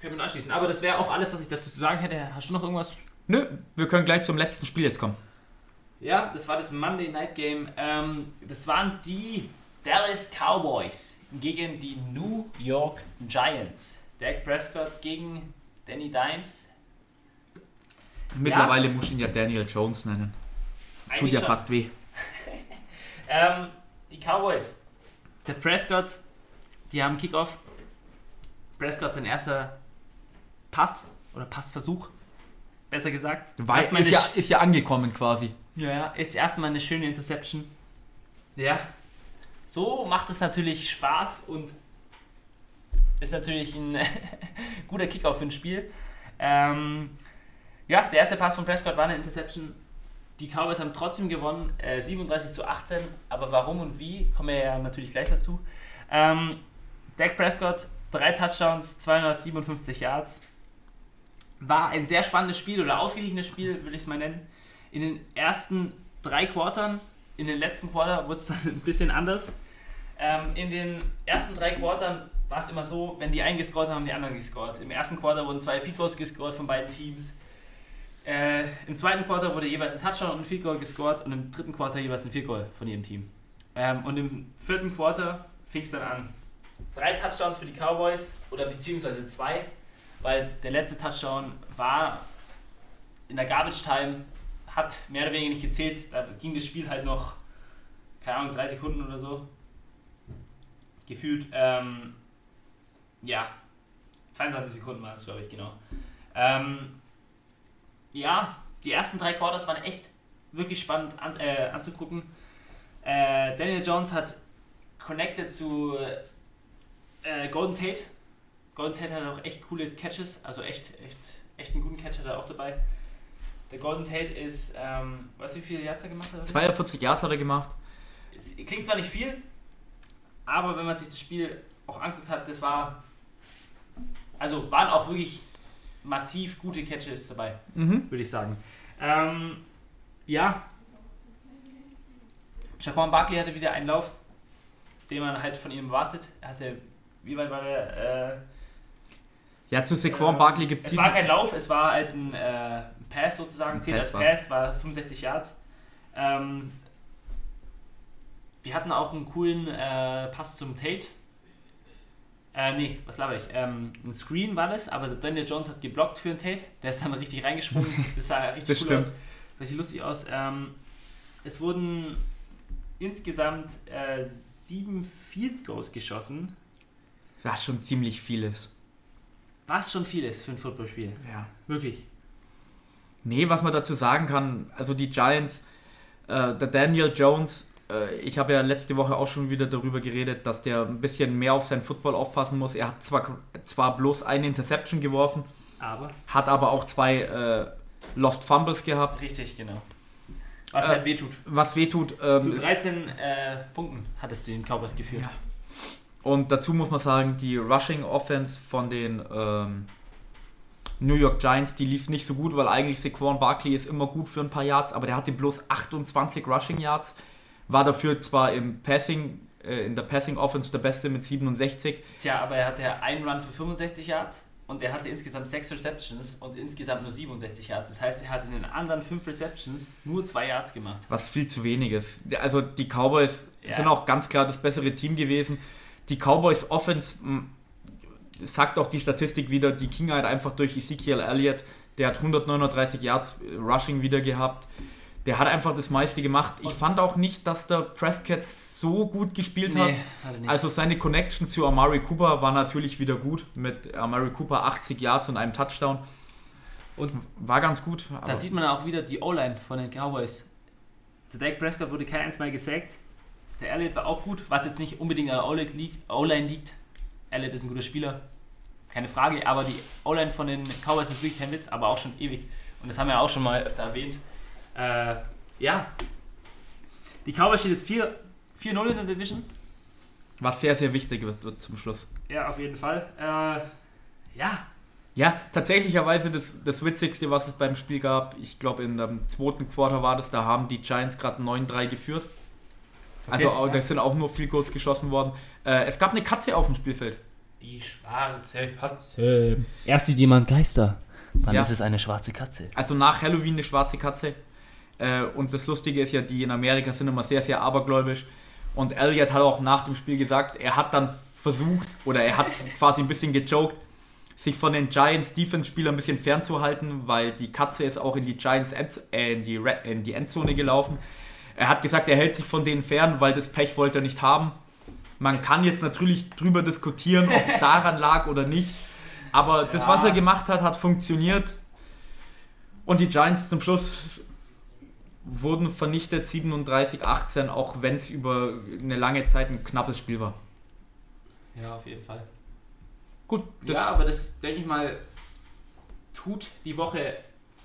können wir anschließen. Aber das wäre auch alles, was ich dazu zu sagen hätte. Hast du noch irgendwas? Nö, wir können gleich zum letzten Spiel jetzt kommen. Ja, das war das Monday Night Game. Ähm, das waren die Dallas Cowboys gegen die New York Giants. Dak Prescott gegen Danny Dimes. Mittlerweile muss ich ihn ja Daniel Jones nennen. Tut Eigentlich ja schon. fast weh. <laughs> Ähm, die Cowboys. Der Prescott, die haben Kickoff. Prescott sein erster Pass oder Passversuch, besser gesagt. Weil ist ja, ist ja angekommen quasi. Ja, ja, ist erstmal eine schöne Interception. Ja. So macht es natürlich Spaß und ist natürlich ein <laughs> guter Kickoff für ein Spiel. Ähm, ja, der erste Pass von Prescott war eine Interception. Die Cowboys haben trotzdem gewonnen, äh, 37 zu 18. Aber warum und wie, kommen wir ja natürlich gleich dazu. Ähm, Dak Prescott, drei Touchdowns, 257 Yards. War ein sehr spannendes Spiel oder ausgeglichenes Spiel, würde ich es mal nennen in den ersten drei Quartern, in den letzten Quarter wurde es dann <laughs> ein bisschen anders. Ähm, in den ersten drei Quartern war es immer so, wenn die einen gescored haben, haben die anderen gescored. Im ersten Quarter wurden zwei Field Goals gescored von beiden Teams. Äh, Im zweiten Quarter wurde jeweils ein Touchdown und ein Field Goal gescored und im dritten Quarter jeweils ein Field Goal von jedem Team. Ähm, und im vierten Quarter fing es dann an. Drei Touchdowns für die Cowboys oder beziehungsweise zwei, weil der letzte Touchdown war in der Garbage Time hat mehr oder weniger nicht gezählt. Da ging das Spiel halt noch, keine Ahnung, drei Sekunden oder so. Gefühlt. Ähm, ja, 22 Sekunden waren es, glaube ich, genau. Ähm, ja, die ersten drei Quarters waren echt wirklich spannend an, äh, anzugucken. Äh, Daniel Jones hat connected zu äh, Golden Tate. Golden Tate hat auch echt coole Catches, also echt, echt, echt einen guten Catch hat er auch dabei. Der Golden Tate ist, ähm, weißt du, wie viele Yards er gemacht hat? 42 Yards hat er gemacht. Es klingt zwar nicht viel, aber wenn man sich das Spiel auch anguckt hat, das war, also waren auch wirklich massiv gute Catches dabei, Mhm. würde ich sagen. Ähm, ja, Shaquan Barkley hatte wieder einen Lauf, den man halt von ihm erwartet. Er hatte, wie weit war der? Äh, Ja, zu Saquon ähm, Barkley gibt Es war kein Lauf, es war halt ein, äh, Pass sozusagen, Ein 10 als Pass Pass, war 65 Yards. Ähm, wir hatten auch einen coolen äh, Pass zum Tate. Äh, nee, was laber ich? Ähm, ein Screen war das, aber Daniel Jones hat geblockt für den Tate. Der ist dann richtig reingesprungen. <laughs> Das sah richtig Das cool stimmt. aus. Sah richtig lustig aus. Ähm, es wurden insgesamt äh, sieben Field Goals geschossen, Was schon ziemlich viel ist. was schon viel ist für ein Footballspiel. Ja. Wirklich. Nee, was man dazu sagen kann, also die Giants, äh, der Daniel Jones, ich habe ja letzte Woche auch schon wieder darüber geredet, dass der ein bisschen mehr auf seinen Football aufpassen muss. Er hat zwar, zwar bloß eine Interception geworfen, Aber. hat aber auch zwei äh, Lost Fumbles gehabt. Richtig, genau. Was Äh, halt wehtut. Was wehtut. Zu Ähm, 13 äh, Punkten hat es den Cowboys geführt. Ja. und dazu muss man sagen, die Rushing Offense von den ähm, New York Giants, die lief nicht so gut, weil eigentlich Saquon Barkley ist immer gut für ein paar Yards, aber der hatte bloß 28 Rushing Yards, war dafür zwar im Passing, äh, in der Passing Offense der Beste mit 67, Tja, aber er hatte ja einen Run für 65 Yards und er hatte insgesamt 6 Receptions und insgesamt nur 67 Yards. Das heißt, er hat in den anderen 5 Receptions nur 2 Yards gemacht. was viel zu wenig ist. Also die Cowboys Ja. sind auch ganz klar das bessere Team gewesen. Die Cowboys Offense, mh, sagt auch die Statistik wieder, die ging halt einfach durch Ezekiel Elliott, der hat 139 Yards äh, Rushing wieder gehabt. Der hat einfach das meiste gemacht. Ich fand auch nicht, dass der Prescott so gut gespielt hat. hat. Also seine Connection zu Amari Cooper war natürlich wieder gut. Mit Amari Cooper 80 Yards und einem Touchdown. Und war ganz gut. da sieht man auch wieder die O-Line von den Cowboys. Der Dak Prescott wurde kein einziges Mal gesackt. Der Elliott war auch gut, was jetzt nicht unbedingt an der O-Line liegt. O-Line liegt. Elliott ist ein guter Spieler, keine Frage, aber die O-Line von den Cowboys ist wirklich kein Witz, aber auch schon ewig. Und das haben wir auch schon mal öfter erwähnt. Äh, ja. Die Cowboys stehen jetzt 4 4-0 in der Division. was sehr, sehr wichtig wird, wird zum Schluss. Ja, auf jeden Fall. Äh, ja, Ja, tatsächlicherweise das, das Witzigste, was es beim Spiel gab, ich glaube in dem zweiten Quarter war das, da haben die Giants gerade 9-3 geführt. Also Okay, auch, ja. da sind auch nur viel Goals geschossen worden. Äh, es gab eine Katze auf dem Spielfeld. die schwarze Katze. Erst sieht jemand Geister, dann Ja. ist es eine schwarze Katze. Also nach Halloween eine schwarze Katze. Äh, und das Lustige ist ja, die in Amerika sind immer sehr, sehr abergläubisch. Und Elliot hat auch nach dem Spiel gesagt, er hat dann versucht, oder er hat <laughs> quasi ein bisschen gejoked, sich von den Giants Defense-Spielern ein bisschen fernzuhalten, weil die Katze ist auch in die Giants End, äh, in, die Red, in die Endzone gelaufen. Er hat gesagt, er hält sich von denen fern, weil das Pech wollte er nicht haben. Man kann jetzt natürlich drüber diskutieren, ob es <laughs> daran lag oder nicht. Aber das, Ja. was er gemacht hat, hat funktioniert. Und die Giants zum Schluss wurden vernichtet 37-18, auch wenn es über eine lange Zeit ein knappes Spiel war. Ja, auf jeden Fall. Gut, ja, aber das, denke ich mal, tut die Woche,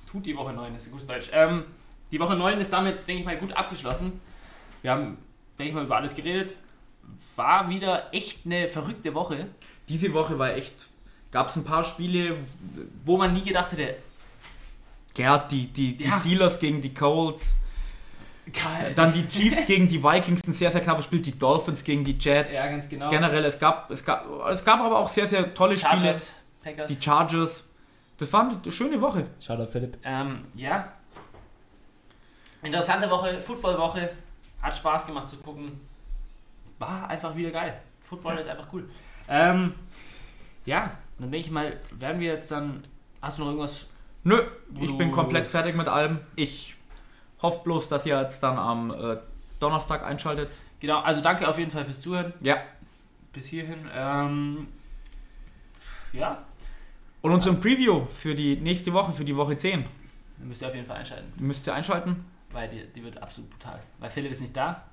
tut die Woche 9, das ist gutes Deutsch. Ähm, die Woche 9 ist damit, denke ich mal, gut abgeschlossen. Wir haben, denke ich mal, über alles geredet. War wieder echt eine verrückte Woche, diese Woche war echt, gab es ein paar Spiele, wo man nie gedacht hätte, ja, die, die, die Ja. Steelers gegen die Colts, geil. dann die Chiefs <laughs> gegen die Vikings, ein sehr, sehr knappes Spiel, die Dolphins gegen die Jets. ja, ganz genau. Generell, es gab, es, gab, es gab aber auch sehr, sehr tolle Spiele. Chargers, Packers. Die Chargers. Das war eine schöne Woche. Shoutout Philipp. Ähm, ja. Interessante Woche, Footballwoche. Hat Spaß gemacht zu gucken. War einfach wieder geil. Football ist einfach cool. Ähm, ja, dann denke ich mal, werden wir jetzt dann. Hast du noch irgendwas? Nö, ich bin komplett fertig mit allem. Ich hoffe bloß, dass ihr jetzt dann am äh, Donnerstag einschaltet. Genau, also danke auf jeden Fall fürs Zuhören. Ja. Bis hierhin. Ähm, ja, Und unseren Preview für die nächste Woche, für die Woche 10, dann müsst ihr auf jeden Fall einschalten. müsst ihr einschalten. Weil die, die wird absolut brutal. Weil Philipp ist nicht da.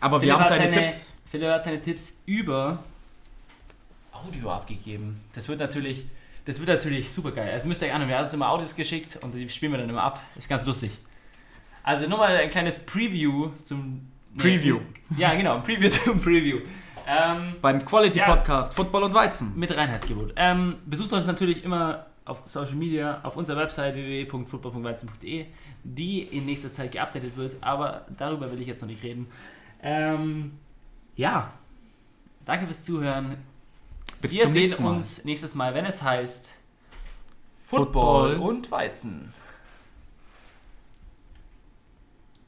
Aber wir Philipp haben hat seine, seine- Tipps. Philipp hat seine Tipps über Audio abgegeben. Das wird natürlich, das wird natürlich super geil. Also müsst ihr euch anhören. Wir haben uns immer Audios geschickt und die spielen wir dann immer ab. Ist ganz lustig. Also nur mal ein kleines Preview zum nee, Preview. Ja, genau, <laughs> Preview zum Preview. Ähm, Beim Quality Ja. Podcast Football und Weizen. mit Reinheitsgebot. Ähm, besucht uns natürlich immer auf Social Media, auf unserer Website www.football.weizen.de, die in nächster Zeit geupdatet wird, aber darüber will ich jetzt noch nicht reden. Ähm, ja, danke fürs Zuhören. Bis Wir sehen nächsten uns nächstes Mal, wenn es heißt Football Football und Weizen.